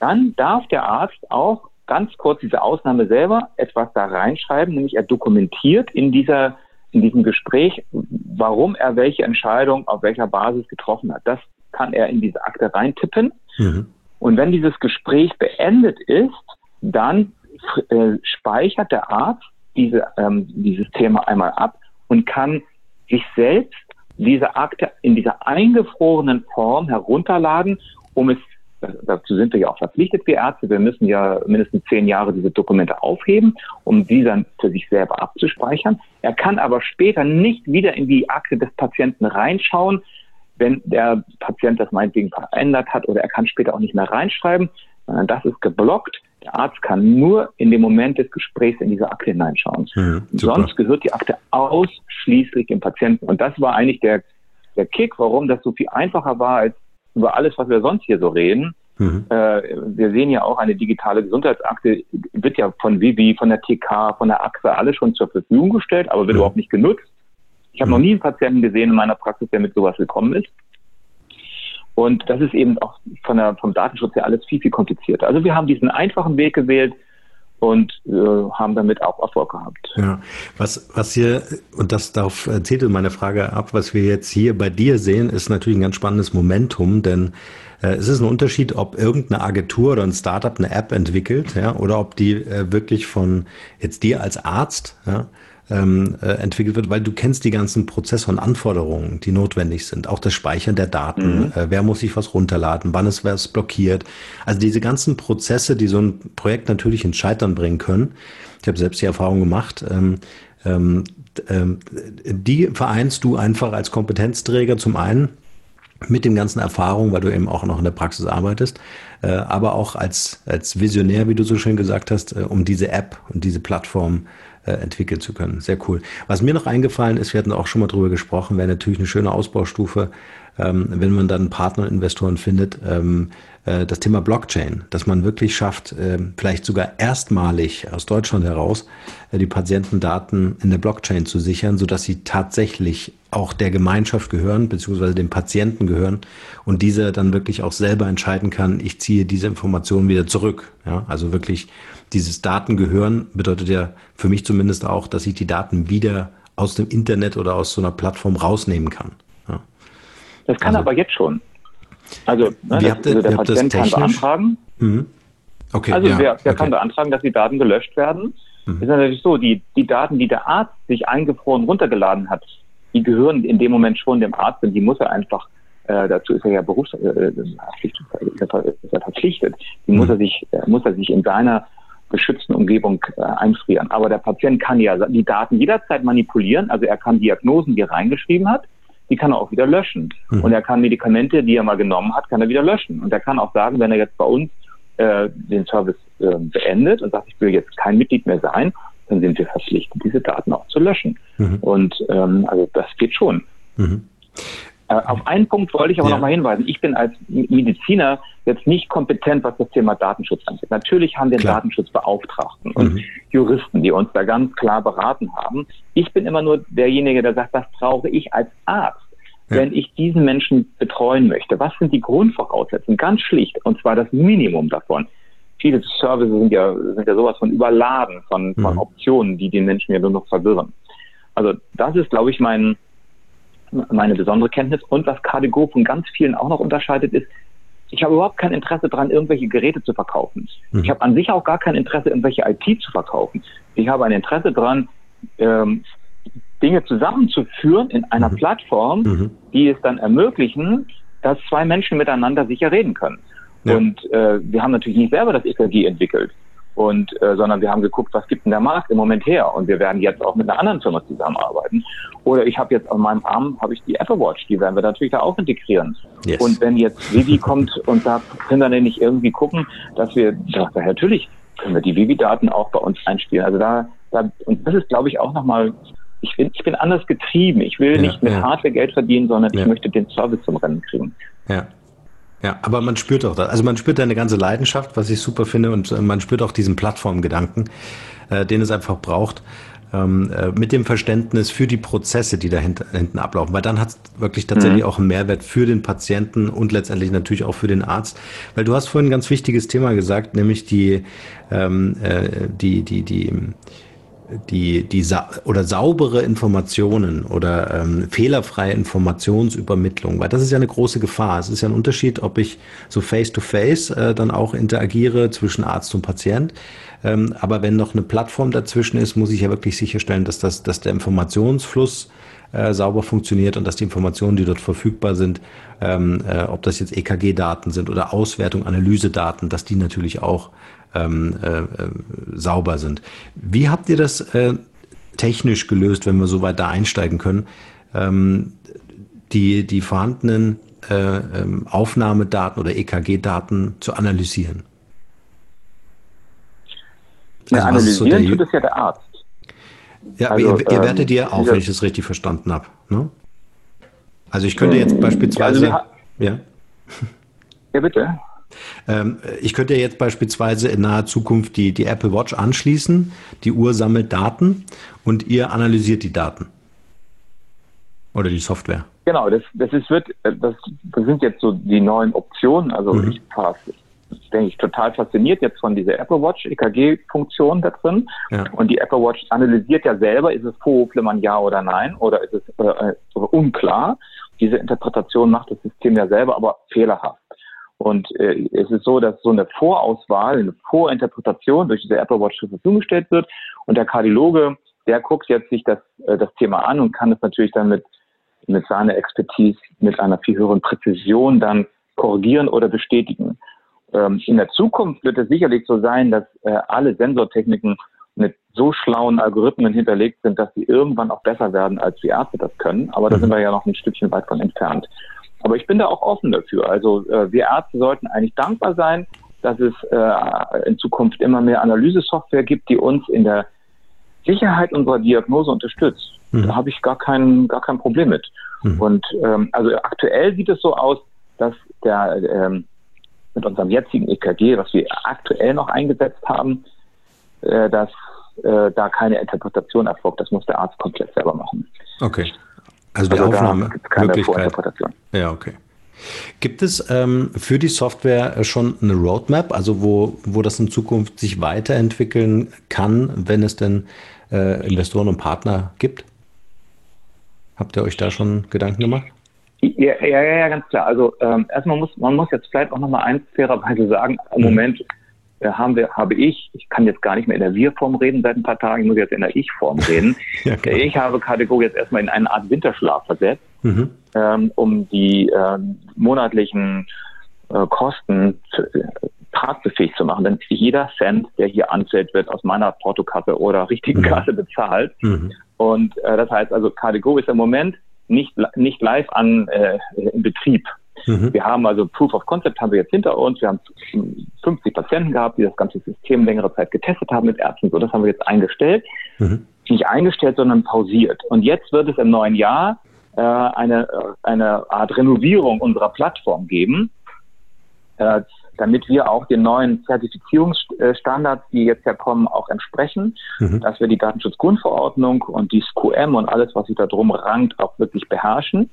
Dann darf der Arzt auch ganz kurz diese Ausnahme selber etwas da reinschreiben, nämlich er dokumentiert in dieser in diesem Gespräch, warum er welche Entscheidung auf welcher Basis getroffen hat. Das kann er in diese Akte reintippen. Mhm. Und wenn dieses Gespräch beendet ist, dann äh, speichert der Arzt diese, ähm, dieses Thema einmal ab und kann sich selbst diese Akte in dieser eingefrorenen Form herunterladen, um es, dazu sind wir ja auch verpflichtet, wir Ärzte, wir müssen ja mindestens zehn Jahre diese Dokumente aufheben, um die dann für sich selber abzuspeichern. Er kann aber später nicht wieder in die Akte des Patienten reinschauen, wenn der Patient das meinetwegen verändert hat oder er kann später auch nicht mehr reinschreiben, sondern das ist geblockt. Der Arzt kann nur in dem Moment des Gesprächs in diese Akte hineinschauen. Ja, Sonst gehört die Akte ausschließlich dem Patienten. Und das war eigentlich der, der Kick, warum das so viel einfacher war als über alles, was wir sonst hier so reden. Mhm. Äh, wir sehen ja auch, eine digitale Gesundheitsakte wird ja von Vivi, von der TK, von der AXA alles schon zur Verfügung gestellt, aber wird mhm. überhaupt nicht genutzt. Ich habe noch nie einen Patienten gesehen in meiner Praxis, der mit sowas gekommen ist. Und das ist eben auch von der, vom Datenschutz her alles viel, viel komplizierter. Also wir haben diesen einfachen Weg gewählt und äh, haben damit auch Erfolg gehabt. Ja, was, was hier, und das darauf zählte meine Frage ab, was wir jetzt hier bei dir sehen, ist natürlich ein ganz spannendes Momentum, denn äh, es ist ein Unterschied, ob irgendeine Agentur oder ein Startup eine App entwickelt, ja, oder ob die äh, wirklich von jetzt dir als Arzt, ja, ähm, äh, entwickelt wird, weil du kennst die ganzen Prozesse und Anforderungen, die notwendig sind. Auch das Speichern der Daten, mhm. äh, wer muss sich was runterladen, wann ist was blockiert. Also diese ganzen Prozesse, die so ein Projekt natürlich ins Scheitern bringen können. Ich habe selbst die Erfahrung gemacht. Ähm, ähm, ähm, die vereinst du einfach als Kompetenzträger zum einen mit den ganzen Erfahrungen, weil du eben auch noch in der Praxis arbeitest, äh, aber auch als, als Visionär, wie du so schön gesagt hast, äh, um diese App und diese Plattform äh, entwickeln zu können. Sehr cool. Was mir noch eingefallen ist, wir hatten auch schon mal drüber gesprochen, wäre natürlich eine schöne Ausbaustufe, ähm, wenn man dann Partner und Investoren findet, ähm, äh, das Thema Blockchain, dass man wirklich schafft, äh, vielleicht sogar erstmalig aus Deutschland heraus äh, die Patientendaten in der Blockchain zu sichern, sodass sie tatsächlich auch der Gemeinschaft gehören, beziehungsweise dem Patienten gehören und dieser dann wirklich auch selber entscheiden kann, ich ziehe diese Informationen wieder zurück. Ja, also wirklich dieses Datengehören bedeutet ja für mich zumindest auch, dass ich die Daten wieder aus dem Internet oder aus so einer Plattform rausnehmen kann. Ja. Das kann also, aber jetzt schon. Also, ne, das, habt also der Patient kann beantragen. Mhm. Okay, also ja, wer, wer okay. kann beantragen, dass die Daten gelöscht werden? Mhm. ist natürlich so, die, die Daten, die der Arzt sich eingefroren runtergeladen hat, die gehören in dem Moment schon dem Arzt und die muss er einfach, äh, dazu ist er ja berufs, äh, äh er verpflichtet, die mhm. muss er sich, äh, muss er sich in seiner geschützten Umgebung äh, einfrieren. Aber der Patient kann ja die Daten jederzeit manipulieren, also er kann Diagnosen, die er reingeschrieben hat, die kann er auch wieder löschen. Mhm. Und er kann Medikamente, die er mal genommen hat, kann er wieder löschen. Und er kann auch sagen, wenn er jetzt bei uns äh, den Service äh, beendet und sagt, ich will jetzt kein Mitglied mehr sein, dann sind wir verpflichtet, diese Daten auch zu löschen. Mhm. Und ähm, also das geht schon. Mhm. Äh, auf einen Punkt wollte ich aber ja. noch mal hinweisen. Ich bin als Mediziner jetzt nicht kompetent, was das Thema Datenschutz angeht. Natürlich haben wir einen Datenschutzbeauftragten und mhm. Juristen, die uns da ganz klar beraten haben. Ich bin immer nur derjenige, der sagt, was brauche ich als Arzt, ja. wenn ich diesen Menschen betreuen möchte? Was sind die Grundvoraussetzungen? Ganz schlicht, und zwar das Minimum davon. Viele Services sind ja, sind ja sowas von überladen von, von mhm. Optionen, die den Menschen ja nur noch verwirren. Also das ist, glaube ich, mein, meine besondere Kenntnis. Und was KDGO von ganz vielen auch noch unterscheidet, ist, ich habe überhaupt kein Interesse daran, irgendwelche Geräte zu verkaufen. Mhm. Ich habe an sich auch gar kein Interesse, irgendwelche IT zu verkaufen. Ich habe ein Interesse daran, ähm, Dinge zusammenzuführen in einer mhm. Plattform, mhm. die es dann ermöglichen, dass zwei Menschen miteinander sicher reden können. Ja. Und äh, wir haben natürlich nicht selber das EKG entwickelt und äh, sondern wir haben geguckt, was gibt denn der Markt im Moment her und wir werden jetzt auch mit einer anderen Firma zusammenarbeiten. Oder ich habe jetzt an meinem Arm habe ich die Apple Watch, die werden wir natürlich da auch integrieren. Yes. Und wenn jetzt Vivi kommt und sagt, können wir denn nicht irgendwie gucken, dass wir, ja, natürlich können wir die Vivi-Daten auch bei uns einspielen. Also da, da und das ist, glaube ich, auch nochmal ich bin, ich bin anders getrieben. Ich will ja, nicht mit ja. Hardware Geld verdienen, sondern ja. ich möchte den Service zum Rennen kriegen. Ja, ja, aber man spürt auch das. Also man spürt deine ganze Leidenschaft, was ich super finde, und äh, man spürt auch diesen Plattformgedanken, äh, den es einfach braucht, ähm, äh, mit dem Verständnis für die Prozesse, die da hinten ablaufen. Weil dann hat es wirklich tatsächlich mhm. auch einen Mehrwert für den Patienten und letztendlich natürlich auch für den Arzt. Weil du hast vorhin ein ganz wichtiges Thema gesagt, nämlich die, ähm, äh, die, die, die, die, die sa oder saubere Informationen oder ähm, fehlerfreie Informationsübermittlung, weil das ist ja eine große Gefahr. Es ist ja ein Unterschied, ob ich so face-to-face -face, äh, dann auch interagiere zwischen Arzt und Patient. Ähm, aber wenn noch eine Plattform dazwischen ist, muss ich ja wirklich sicherstellen, dass, das, dass der Informationsfluss äh, sauber funktioniert und dass die Informationen, die dort verfügbar sind, ähm, äh, ob das jetzt EKG-Daten sind oder Auswertung, Analysedaten, dass die natürlich auch ähm, äh, sauber sind. Wie habt ihr das äh, technisch gelöst, wenn wir so weit da einsteigen können, ähm, die, die vorhandenen äh, ähm, Aufnahmedaten oder EKG-Daten zu analysieren? Also, ja, analysieren so tut es ja der Arzt. Ja, also, ihr, ihr wertet ähm, ihr auf, wenn ich das richtig verstanden habe. Ne? Also ich könnte jetzt beispielsweise... Also ja. ja, bitte. Ähm, ich könnte jetzt beispielsweise in naher Zukunft die, die Apple Watch anschließen, die Uhr sammelt Daten und ihr analysiert die Daten. Oder die Software. Genau, das, das, ist, wird, das, das sind jetzt so die neuen Optionen. Also mhm. ich passe denke ich, total fasziniert jetzt von dieser Apple Watch EKG-Funktion da drin. Ja. Und die Apple Watch analysiert ja selber, ist es Vorhofflimmern ja oder nein oder ist es äh, äh, unklar. Diese Interpretation macht das System ja selber, aber fehlerhaft. Und äh, es ist so, dass so eine Vorauswahl, eine Vorinterpretation durch diese Apple Watch zur Verfügung gestellt wird. Und der Kardiologe, der guckt jetzt sich das, äh, das Thema an und kann es natürlich dann mit, mit seiner Expertise mit einer viel höheren Präzision dann korrigieren oder bestätigen. Ähm, in der Zukunft wird es sicherlich so sein, dass äh, alle Sensortechniken mit so schlauen Algorithmen hinterlegt sind, dass sie irgendwann auch besser werden, als die Ärzte das können. Aber da mhm. sind wir ja noch ein Stückchen weit von entfernt. Aber ich bin da auch offen dafür. Also äh, wir Ärzte sollten eigentlich dankbar sein, dass es äh, in Zukunft immer mehr Analysesoftware gibt, die uns in der Sicherheit unserer Diagnose unterstützt. Mhm. Da habe ich gar kein, gar kein Problem mit. Mhm. Und ähm, also aktuell sieht es so aus, dass der ähm, mit unserem jetzigen EKG, was wir aktuell noch eingesetzt haben, äh, dass äh, da keine Interpretation erfolgt. Das muss der Arzt komplett selber machen. Okay. Also die also Aufnahmemöglichkeit. Ja, okay. Gibt es ähm, für die Software schon eine Roadmap, also wo, wo das in Zukunft sich weiterentwickeln kann, wenn es denn äh, Investoren und Partner gibt? Habt ihr euch da schon Gedanken gemacht? Ja, ja, ja, ganz klar. Also ähm, erstmal muss man muss jetzt vielleicht auch nochmal eins fairerweise sagen, im mhm. Moment haben wir, habe ich, ich kann jetzt gar nicht mehr in der Wir-Form reden seit ein paar Tagen, ich muss jetzt in der Ich-Form reden. ja, ich habe Kategorie jetzt erstmal in eine Art Winterschlaf versetzt, mhm. ähm, um die äh, monatlichen äh, Kosten zu, äh, tragfähig zu machen. Denn jeder Cent, der hier anfällt, wird aus meiner Portokasse oder richtigen mhm. Kasse bezahlt. Mhm. Und äh, das heißt also, Kategorie ist im Moment nicht, nicht live an äh, im Betrieb. Mhm. Wir haben also Proof of Concept haben wir jetzt hinter uns. Wir haben 50 Patienten gehabt, die das ganze System längere Zeit getestet haben mit Ärzten. So, das haben wir jetzt eingestellt. Mhm. Nicht eingestellt, sondern pausiert. Und jetzt wird es im neuen Jahr äh, eine, eine Art Renovierung unserer Plattform geben. Äh, damit wir auch den neuen Zertifizierungsstandards, die jetzt ja kommen, auch entsprechen, mhm. dass wir die Datenschutzgrundverordnung und die SQM und alles, was sich da drum rankt, auch wirklich beherrschen.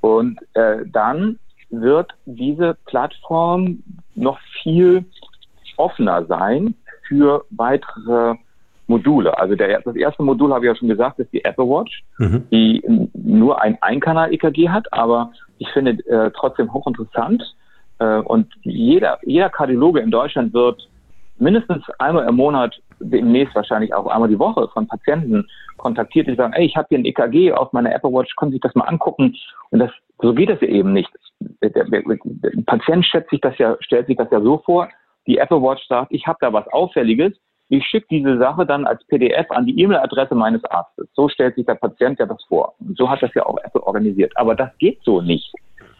Und äh, dann wird diese Plattform noch viel offener sein für weitere Module. Also der, das erste Modul, habe ich ja schon gesagt, ist die Apple Watch, mhm. die nur ein Einkanal-EKG hat, aber ich finde äh, trotzdem hochinteressant, äh, und jeder, jeder Kardiologe in Deutschland wird mindestens einmal im Monat, demnächst wahrscheinlich auch einmal die Woche von Patienten kontaktiert, die sagen, ey, ich habe hier ein EKG auf meiner Apple Watch, können Sie sich das mal angucken? Und das, so geht das ja eben nicht. Der, der, der Patient stellt sich das ja, stellt sich das ja so vor, die Apple Watch sagt, ich habe da was Auffälliges, ich schicke diese Sache dann als PDF an die E-Mail-Adresse meines Arztes. So stellt sich der Patient ja das vor. Und so hat das ja auch Apple organisiert. Aber das geht so nicht.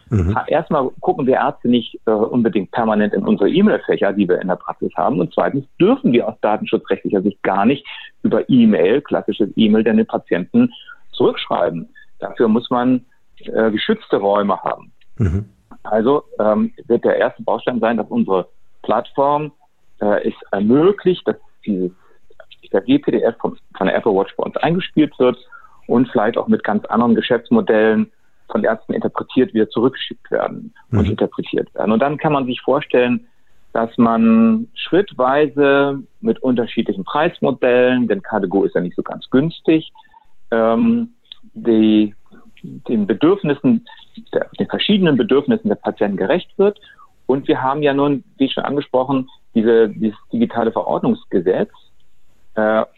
Mhm. Erstmal gucken wir Ärzte nicht äh, unbedingt permanent in unsere E-Mail-Fächer, die wir in der Praxis haben. Und zweitens dürfen wir aus datenschutzrechtlicher Sicht gar nicht über E-Mail, klassisches E-Mail, den Patienten zurückschreiben. Dafür muss man äh, geschützte Räume haben. Mhm. Also ähm, wird der erste Baustein sein, dass unsere Plattform äh, es ermöglicht, dass dieses der GPDF von, von der Apple Watch bei uns eingespielt wird und vielleicht auch mit ganz anderen Geschäftsmodellen von Ärzten interpretiert wieder zurückgeschickt werden und mhm. interpretiert werden. Und dann kann man sich vorstellen, dass man schrittweise mit unterschiedlichen Preismodellen, denn KDGO ist ja nicht so ganz günstig, ähm, die, den Bedürfnissen, der, den verschiedenen Bedürfnissen der Patienten gerecht wird. Und wir haben ja nun, wie schon angesprochen, diese, dieses digitale Verordnungsgesetz,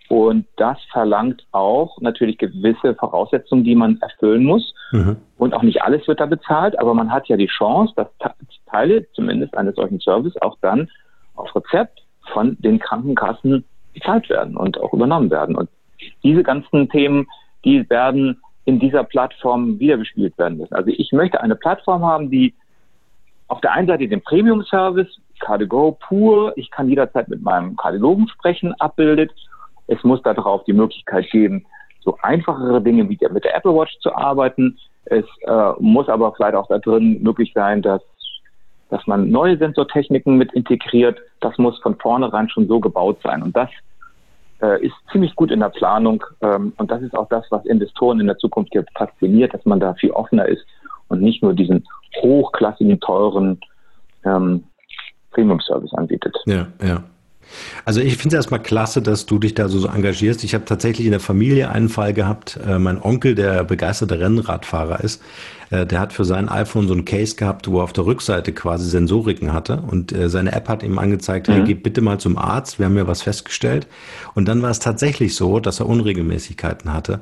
und das verlangt auch natürlich gewisse Voraussetzungen, die man erfüllen muss. Mhm. Und auch nicht alles wird da bezahlt, aber man hat ja die Chance, dass Teile zumindest eines solchen Services auch dann auf Rezept von den Krankenkassen bezahlt werden und auch übernommen werden. Und diese ganzen Themen, die werden in dieser Plattform wiedergespielt werden müssen. Also ich möchte eine Plattform haben, die auf der einen Seite den Premium-Service, CardiGo pur, ich kann jederzeit mit meinem Kardiologen sprechen, abbildet es muss darauf die Möglichkeit geben, so einfachere Dinge wie mit der Apple Watch zu arbeiten. Es äh, muss aber vielleicht auch da drin möglich sein, dass, dass man neue Sensortechniken mit integriert. Das muss von vornherein schon so gebaut sein. Und das äh, ist ziemlich gut in der Planung. Ähm, und das ist auch das, was Investoren in der Zukunft jetzt fasziniert, dass man da viel offener ist und nicht nur diesen hochklassigen, teuren ähm, Premium-Service anbietet. Ja, ja. Also ich finde es erstmal klasse, dass du dich da so, so engagierst. Ich habe tatsächlich in der Familie einen Fall gehabt. Äh, mein Onkel, der begeisterter Rennradfahrer ist, äh, der hat für sein iPhone so ein Case gehabt, wo er auf der Rückseite quasi Sensoriken hatte. Und äh, seine App hat ihm angezeigt, mhm. hey, geh bitte mal zum Arzt, wir haben ja was festgestellt. Und dann war es tatsächlich so, dass er Unregelmäßigkeiten hatte.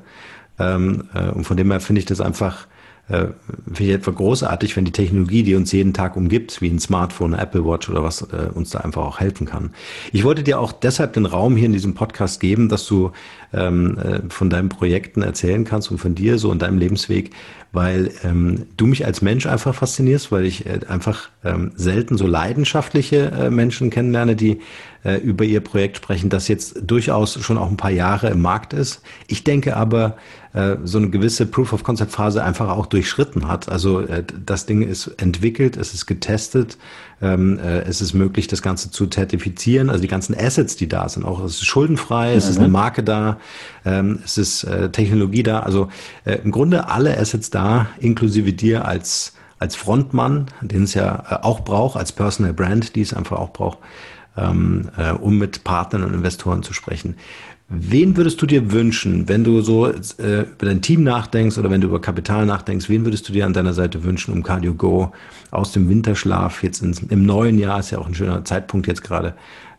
Ähm, äh, und von dem her finde ich das einfach äh, finde ich etwa großartig, wenn die Technologie, die uns jeden Tag umgibt, wie ein Smartphone, Apple Watch oder was, äh, uns da einfach auch helfen kann. Ich wollte dir auch deshalb den Raum hier in diesem Podcast geben, dass du ähm, äh, von deinen Projekten erzählen kannst und von dir so in deinem Lebensweg, weil ähm, du mich als Mensch einfach faszinierst, weil ich äh, einfach ähm, selten so leidenschaftliche äh, Menschen kennenlerne, die äh, über ihr Projekt sprechen, das jetzt durchaus schon auch ein paar Jahre im Markt ist. Ich denke aber, äh, so eine gewisse Proof-of-Concept-Phase einfach auch durchschritten hat. Also äh, das Ding ist entwickelt, es ist getestet, ähm, äh, es ist möglich, das Ganze zu zertifizieren. Also die ganzen Assets, die da sind, auch es ist schuldenfrei, es mhm. ist eine Marke da, ähm, es ist äh, Technologie da. Also äh, im Grunde alle Assets da, inklusive dir als als Frontmann, den es ja äh, auch braucht, als Personal Brand, die es einfach auch braucht, ähm, äh, um mit Partnern und Investoren zu sprechen. Wen würdest du dir wünschen, wenn du so äh, über dein Team nachdenkst oder wenn du über Kapital nachdenkst, wen würdest du dir an deiner Seite wünschen, um Cardio Go aus dem Winterschlaf jetzt ins, im neuen Jahr, ist ja auch ein schöner Zeitpunkt jetzt gerade,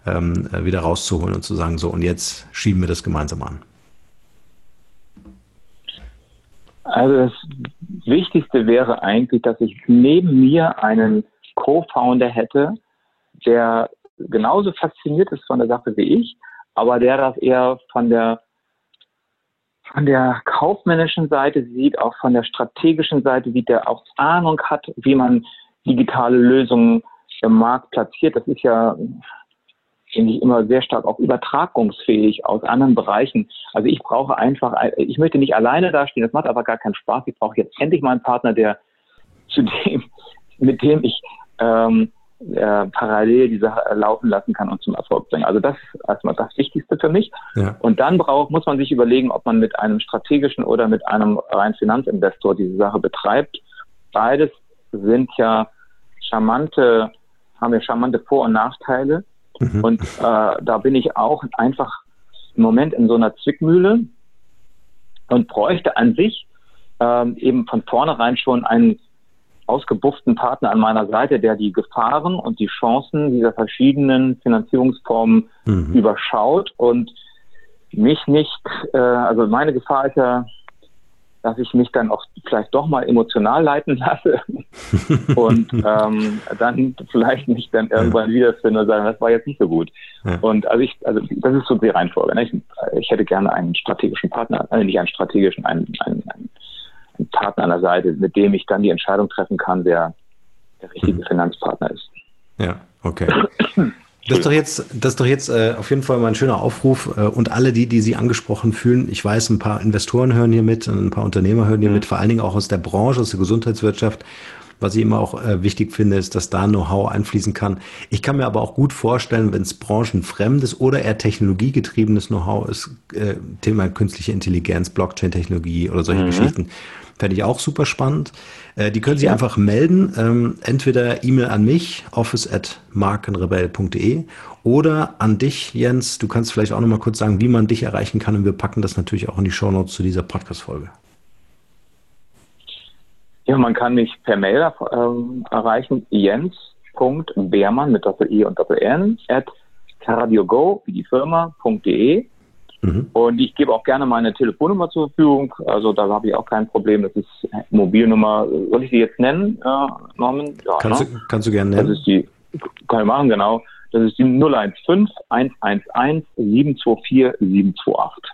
ähm, äh, wieder rauszuholen und zu sagen, so und jetzt schieben wir das gemeinsam an? Also das Wichtigste wäre eigentlich, dass ich neben mir einen Co-Founder hätte, der genauso fasziniert ist von der Sache wie ich, aber der das eher von der von der kaufmännischen Seite sieht, auch von der strategischen Seite sieht, der auch Ahnung hat, wie man digitale Lösungen im Markt platziert. Das ist ja, finde ich, immer sehr stark auch übertragungsfähig aus anderen Bereichen. Also ich brauche einfach, ich möchte nicht alleine dastehen, das macht aber gar keinen Spaß. Ich brauche jetzt endlich mal einen Partner, der zu dem, mit dem ich ähm, äh, parallel die Sache laufen lassen kann und zum Erfolg bringen. Also das ist erstmal das Wichtigste für mich. Ja. Und dann braucht, muss man sich überlegen, ob man mit einem strategischen oder mit einem rein Finanzinvestor diese Sache betreibt. Beides sind ja charmante, haben ja charmante Vor- und Nachteile. Mhm. Und äh, da bin ich auch einfach im Moment in so einer Zwickmühle und bräuchte an sich ähm, eben von vornherein schon einen ausgebufften Partner an meiner Seite, der die Gefahren und die Chancen dieser verschiedenen Finanzierungsformen mhm. überschaut und mich nicht, äh, also meine Gefahr ist ja, dass ich mich dann auch vielleicht doch mal emotional leiten lasse und ähm, dann vielleicht mich dann irgendwann ja. wiederfinde und sage, das war jetzt nicht so gut. Ja. Und also ich, also das ist so die Reihenfolge. Ne? Ich, ich hätte gerne einen strategischen Partner, also nicht einen strategischen, einen, einen, einen einen Partner an der Seite, mit dem ich dann die Entscheidung treffen kann, wer der richtige mhm. Finanzpartner ist. Ja, okay. Das ist doch jetzt, das ist doch jetzt äh, auf jeden Fall mal ein schöner Aufruf äh, und alle die, die Sie angesprochen fühlen. Ich weiß, ein paar Investoren hören hier mit, ein paar Unternehmer hören hier mhm. mit, vor allen Dingen auch aus der Branche, aus der Gesundheitswirtschaft. Was ich immer auch äh, wichtig finde, ist, dass da Know-how einfließen kann. Ich kann mir aber auch gut vorstellen, wenn es branchenfremdes oder eher technologiegetriebenes Know-how ist, äh, Thema künstliche Intelligenz, Blockchain-Technologie oder solche mhm. Geschichten, Fände ich auch super spannend. Äh, die können Sie ja. einfach melden. Ähm, entweder E-Mail an mich, office at markenrebell.de oder an dich, Jens. Du kannst vielleicht auch noch mal kurz sagen, wie man dich erreichen kann. Und wir packen das natürlich auch in die Show Notes zu dieser Podcast-Folge. Ja, man kann mich per Mail ähm, erreichen. Jens.beermann mit Doppel-E und Doppel-N at cardiogo, wie die Firma.de. Mhm. Und ich gebe auch gerne meine Telefonnummer zur Verfügung. Also da habe ich auch kein Problem. Das ist Mobilnummer. Soll ich sie jetzt nennen, äh, Norman? Ja, kannst, ne? du, kannst du gerne nennen. Das ist die, kann ich machen, genau. Das ist die 015 111 724 728.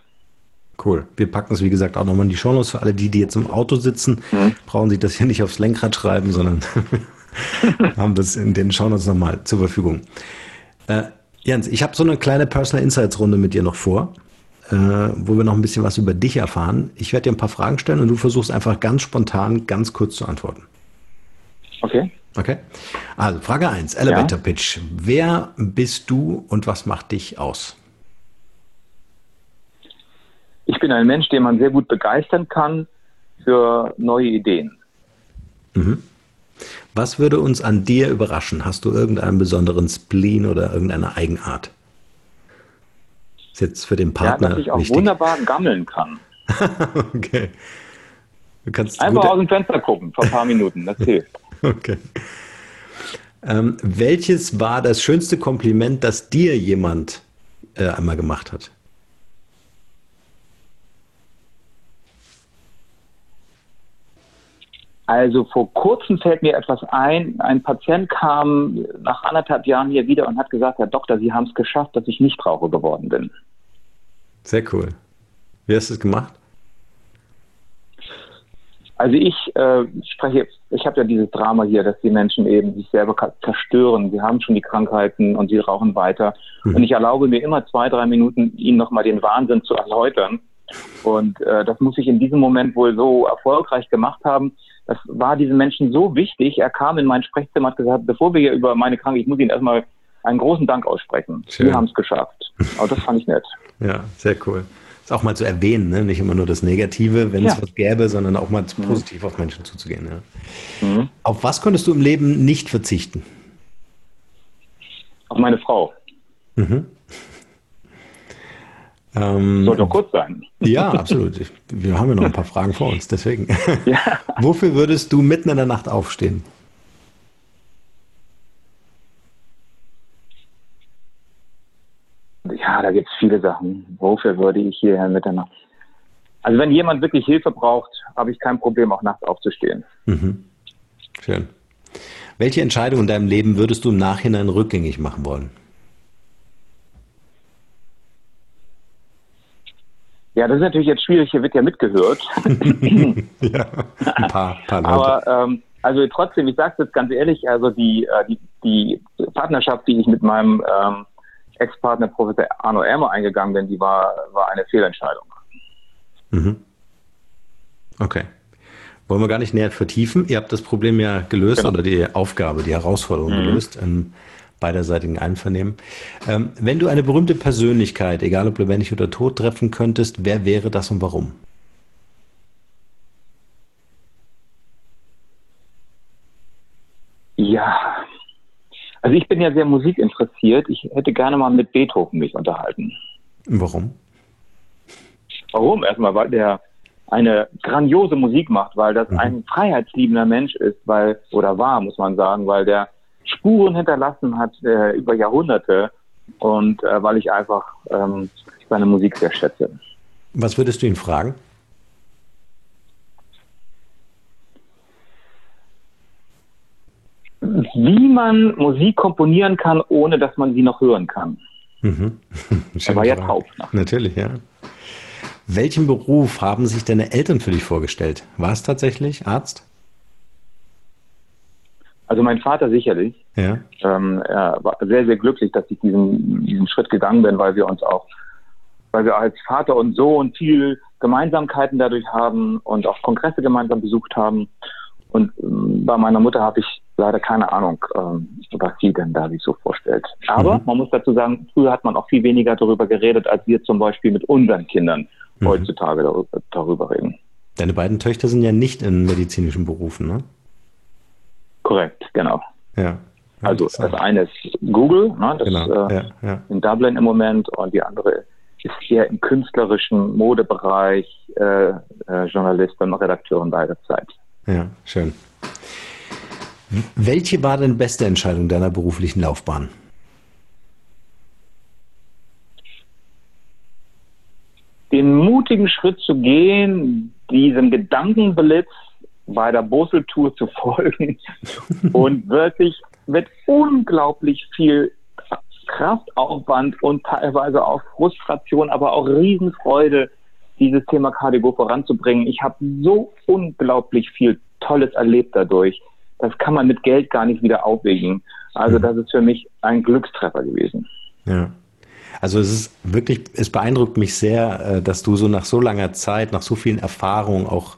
Cool. Wir packen es, wie gesagt, auch nochmal in die Shownotes für alle die, die jetzt im Auto sitzen. Mhm. Brauchen sich das hier nicht aufs Lenkrad schreiben, sondern haben das in den Shownotes nochmal zur Verfügung. Äh, Jens, ich habe so eine kleine Personal Insights Runde mit dir noch vor wo wir noch ein bisschen was über dich erfahren. Ich werde dir ein paar Fragen stellen und du versuchst einfach ganz spontan, ganz kurz zu antworten. Okay. Okay. Also Frage 1, Elevator ja. Pitch. Wer bist du und was macht dich aus? Ich bin ein Mensch, den man sehr gut begeistern kann für neue Ideen. Mhm. Was würde uns an dir überraschen? Hast du irgendeinen besonderen Spleen oder irgendeine Eigenart? Ist jetzt für den Partner. Ja, dass ich auch wichtig. wunderbar gammeln kann. okay. Du kannst Einfach aus dem Fenster gucken, vor ein paar Minuten, das hilft. Okay. Ähm, welches war das schönste Kompliment, das dir jemand äh, einmal gemacht hat? Also vor kurzem fällt mir etwas ein. Ein Patient kam nach anderthalb Jahren hier wieder und hat gesagt, Herr Doktor, Sie haben es geschafft, dass ich Nichtraucher geworden bin. Sehr cool. Wie hast du es gemacht? Also ich äh, spreche, ich habe ja dieses Drama hier, dass die Menschen eben sich selber zerstören. Sie haben schon die Krankheiten und sie rauchen weiter. Und ich erlaube mir immer zwei, drei Minuten, ihnen nochmal den Wahnsinn zu erläutern. Und äh, das muss ich in diesem Moment wohl so erfolgreich gemacht haben. Das war diesen Menschen so wichtig. Er kam in mein Sprechzimmer und hat gesagt, bevor wir hier über meine Krankheit, ich muss Ihnen erstmal einen großen Dank aussprechen. Schön. Sie haben es geschafft. Aber das fand ich nett. Ja, sehr cool. Ist auch mal zu erwähnen, ne? nicht immer nur das Negative, wenn es Ja. was gäbe, sondern auch mal positiv auf Menschen zuzugehen. Ja. Mhm. Auf was konntest du im Leben nicht verzichten? Auf meine Frau. Ähm, Sollte doch kurz sein. ja, absolut. Wir haben ja noch ein paar Fragen vor uns, deswegen. Ja. Wofür würdest du mitten in der Nacht aufstehen? Ja, da gibt es viele Sachen. Wofür würde ich hierher miteinander? Also wenn jemand wirklich Hilfe braucht, habe ich kein Problem, auch nachts aufzustehen. Schön. Welche Entscheidung in deinem Leben würdest du im Nachhinein rückgängig machen wollen? Ja, das ist natürlich jetzt schwierig, hier wird ja mitgehört. ja, ein paar, paar Leute. Aber ähm, also trotzdem, ich sage es jetzt ganz ehrlich, also die, äh, die, die Partnerschaft, die ich mit meinem ähm, Ex-Partner Professor Arno Elmer eingegangen bin, die war, war eine Fehlentscheidung. Okay. Wollen wir gar nicht näher vertiefen. Ihr habt das Problem ja gelöst Genau. oder die Aufgabe, die Herausforderung gelöst im beiderseitigen Einvernehmen. Ähm, wenn du eine berühmte Persönlichkeit, egal ob lebendig oder tot, treffen könntest, wer wäre das und warum? Ja, also ich bin ja sehr musikinteressiert. Ich hätte gerne mal mit Beethoven mich unterhalten. Warum? Warum? Erstmal, weil der eine grandiose Musik macht, weil das ein freiheitsliebender Mensch ist, weil, oder war, muss man sagen, weil der Spuren hinterlassen hat äh, über Jahrhunderte und äh, weil ich einfach ähm, seine Musik sehr schätze. Was würdest du ihn fragen? Wie man Musik komponieren kann, ohne dass man sie noch hören kann. Er war ja taub. Natürlich, ja. Welchen Beruf haben sich deine Eltern für dich vorgestellt? War es tatsächlich Arzt? Also mein Vater sicherlich. Ja. ähm, er war sehr, sehr glücklich, dass ich diesen, diesen Schritt gegangen bin, weil wir uns auch, weil wir als Vater und Sohn viel Gemeinsamkeiten dadurch haben und auch Kongresse gemeinsam besucht haben. Und ähm, bei meiner Mutter habe ich leider keine Ahnung, ähm, was sie denn da sich so vorstellt. Aber man muss dazu sagen, früher hat man auch viel weniger darüber geredet, als wir zum Beispiel mit unseren Kindern heutzutage darüber, darüber reden. Deine beiden Töchter sind ja nicht in medizinischen Berufen, ne? Korrekt, genau. Ja. Also das eine ist Google, ne, das Genau, äh, ja, ja. in Dublin im Moment und die andere ist eher im künstlerischen Modebereich, äh, äh, Journalistin, Redakteurin beider Zeit. Ja, schön. Welche war denn beste Entscheidung deiner beruflichen Laufbahn? Den mutigen Schritt zu gehen, diesem Gedankenblitz bei der Bossel-Tour zu folgen und wirklich mit unglaublich viel Kraftaufwand und teilweise auch Frustration, aber auch Riesenfreude, dieses Thema KDGO voranzubringen. Ich habe so unglaublich viel Tolles erlebt dadurch. Das kann man mit Geld gar nicht wieder aufwiegen. Also das ist für mich ein Glückstreffer gewesen. Ja. Also es ist wirklich, es beeindruckt mich sehr, äh, dass du so nach so langer Zeit, nach so vielen Erfahrungen, auch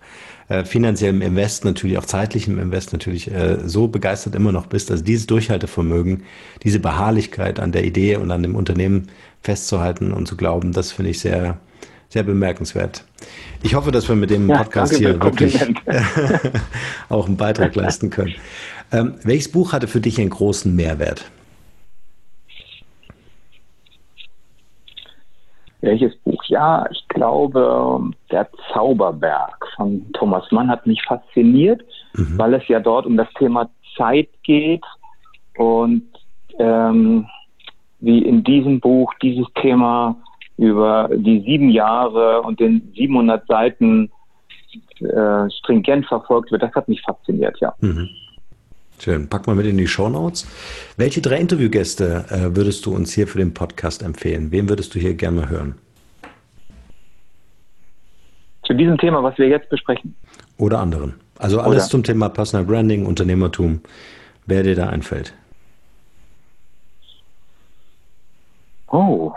äh, finanziellem Invest natürlich, auch zeitlichem Invest natürlich, äh, so begeistert immer noch bist. Also dieses Durchhaltevermögen, diese Beharrlichkeit an der Idee und an dem Unternehmen festzuhalten und zu glauben, das finde ich sehr, Sehr bemerkenswert. Ich hoffe, dass wir mit dem Podcast ja, hier wirklich auch einen Beitrag leisten können. Ähm, welches Buch hatte für dich einen großen Mehrwert? Welches Buch? Ja, ich glaube, der Zauberberg von Thomas Mann hat mich fasziniert, mhm. weil es ja dort um das Thema Zeit geht und ähm, wie in diesem Buch dieses Thema über die sieben Jahre und den 700 Seiten äh, stringent verfolgt wird, das hat mich fasziniert, ja. Mhm. Schön. Pack mal mit in die Show Notes. Welche drei Interviewgäste äh, würdest du uns hier für den Podcast empfehlen? Wen würdest du hier gerne hören? Zu diesem Thema, was wir jetzt besprechen. Oder anderen. Also alles Oder? zum Thema Personal Branding, Unternehmertum, wer dir da einfällt. Oh,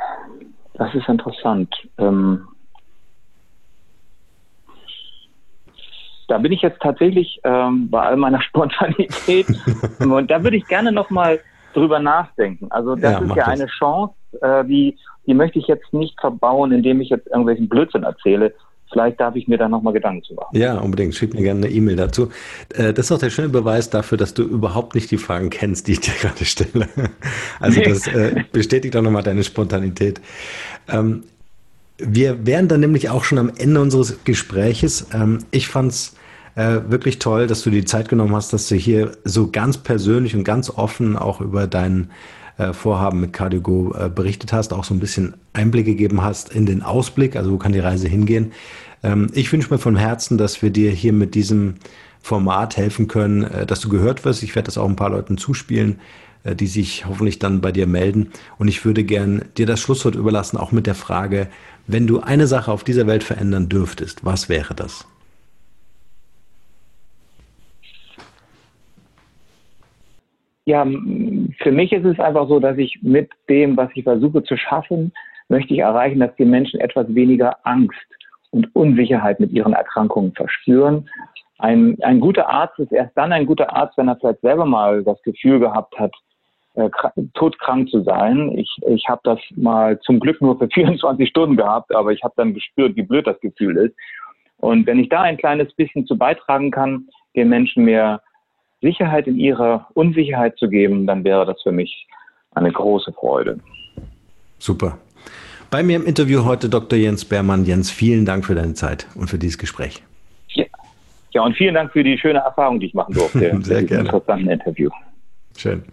das ist interessant. Ähm, da bin ich jetzt tatsächlich ähm, bei all meiner Spontanität und da würde ich gerne nochmal drüber nachdenken. Also das ja, ist ja das. eine Chance, äh, die, die möchte ich jetzt nicht verbauen, indem ich jetzt irgendwelchen Blödsinn erzähle. Vielleicht darf ich mir da nochmal Gedanken zu machen. Ja, unbedingt. Schick mir gerne eine E-Mail dazu. Äh, das ist auch der schöne Beweis dafür, dass du überhaupt nicht die Fragen kennst, die ich dir gerade stelle. Also das äh, bestätigt auch nochmal deine Spontanität. Ähm, wir wären dann nämlich auch schon am Ende unseres Gespräches. Ähm, ich fand's äh, wirklich toll, dass du die Zeit genommen hast, dass du hier so ganz persönlich und ganz offen auch über dein äh, Vorhaben mit CardioGo äh, berichtet hast, auch so ein bisschen Einblick gegeben hast in den Ausblick, also wo kann die Reise hingehen. Ähm, ich wünsche mir von Herzen, dass wir dir hier mit diesem Format helfen können, dass du gehört wirst. Ich werde das auch ein paar Leuten zuspielen, die sich hoffentlich dann bei dir melden. Und ich würde gern dir das Schlusswort überlassen, auch mit der Frage, wenn du eine Sache auf dieser Welt verändern dürftest, was wäre das? Ja, für mich ist es einfach so, dass ich mit dem, was ich versuche zu schaffen, möchte ich erreichen, dass die Menschen etwas weniger Angst und Unsicherheit mit ihren Erkrankungen verspüren. Ein, ein guter Arzt ist erst dann ein guter Arzt, wenn er vielleicht selber mal das Gefühl gehabt hat, äh, todkrank zu sein. Ich, ich habe das mal zum Glück nur für 24 Stunden gehabt, aber ich habe dann gespürt, wie blöd das Gefühl ist. Und wenn ich da ein kleines bisschen zu beitragen kann, den Menschen mehr Sicherheit in ihrer Unsicherheit zu geben, dann wäre das für mich eine große Freude. Super. Bei mir im Interview heute Dr. Jens Beermann. Jens, vielen Dank für deine Zeit und für dieses Gespräch. Ja, ja und vielen Dank für die schöne Erfahrung, die ich machen durfte. Sehr gerne. Interessanten Interview. Schön.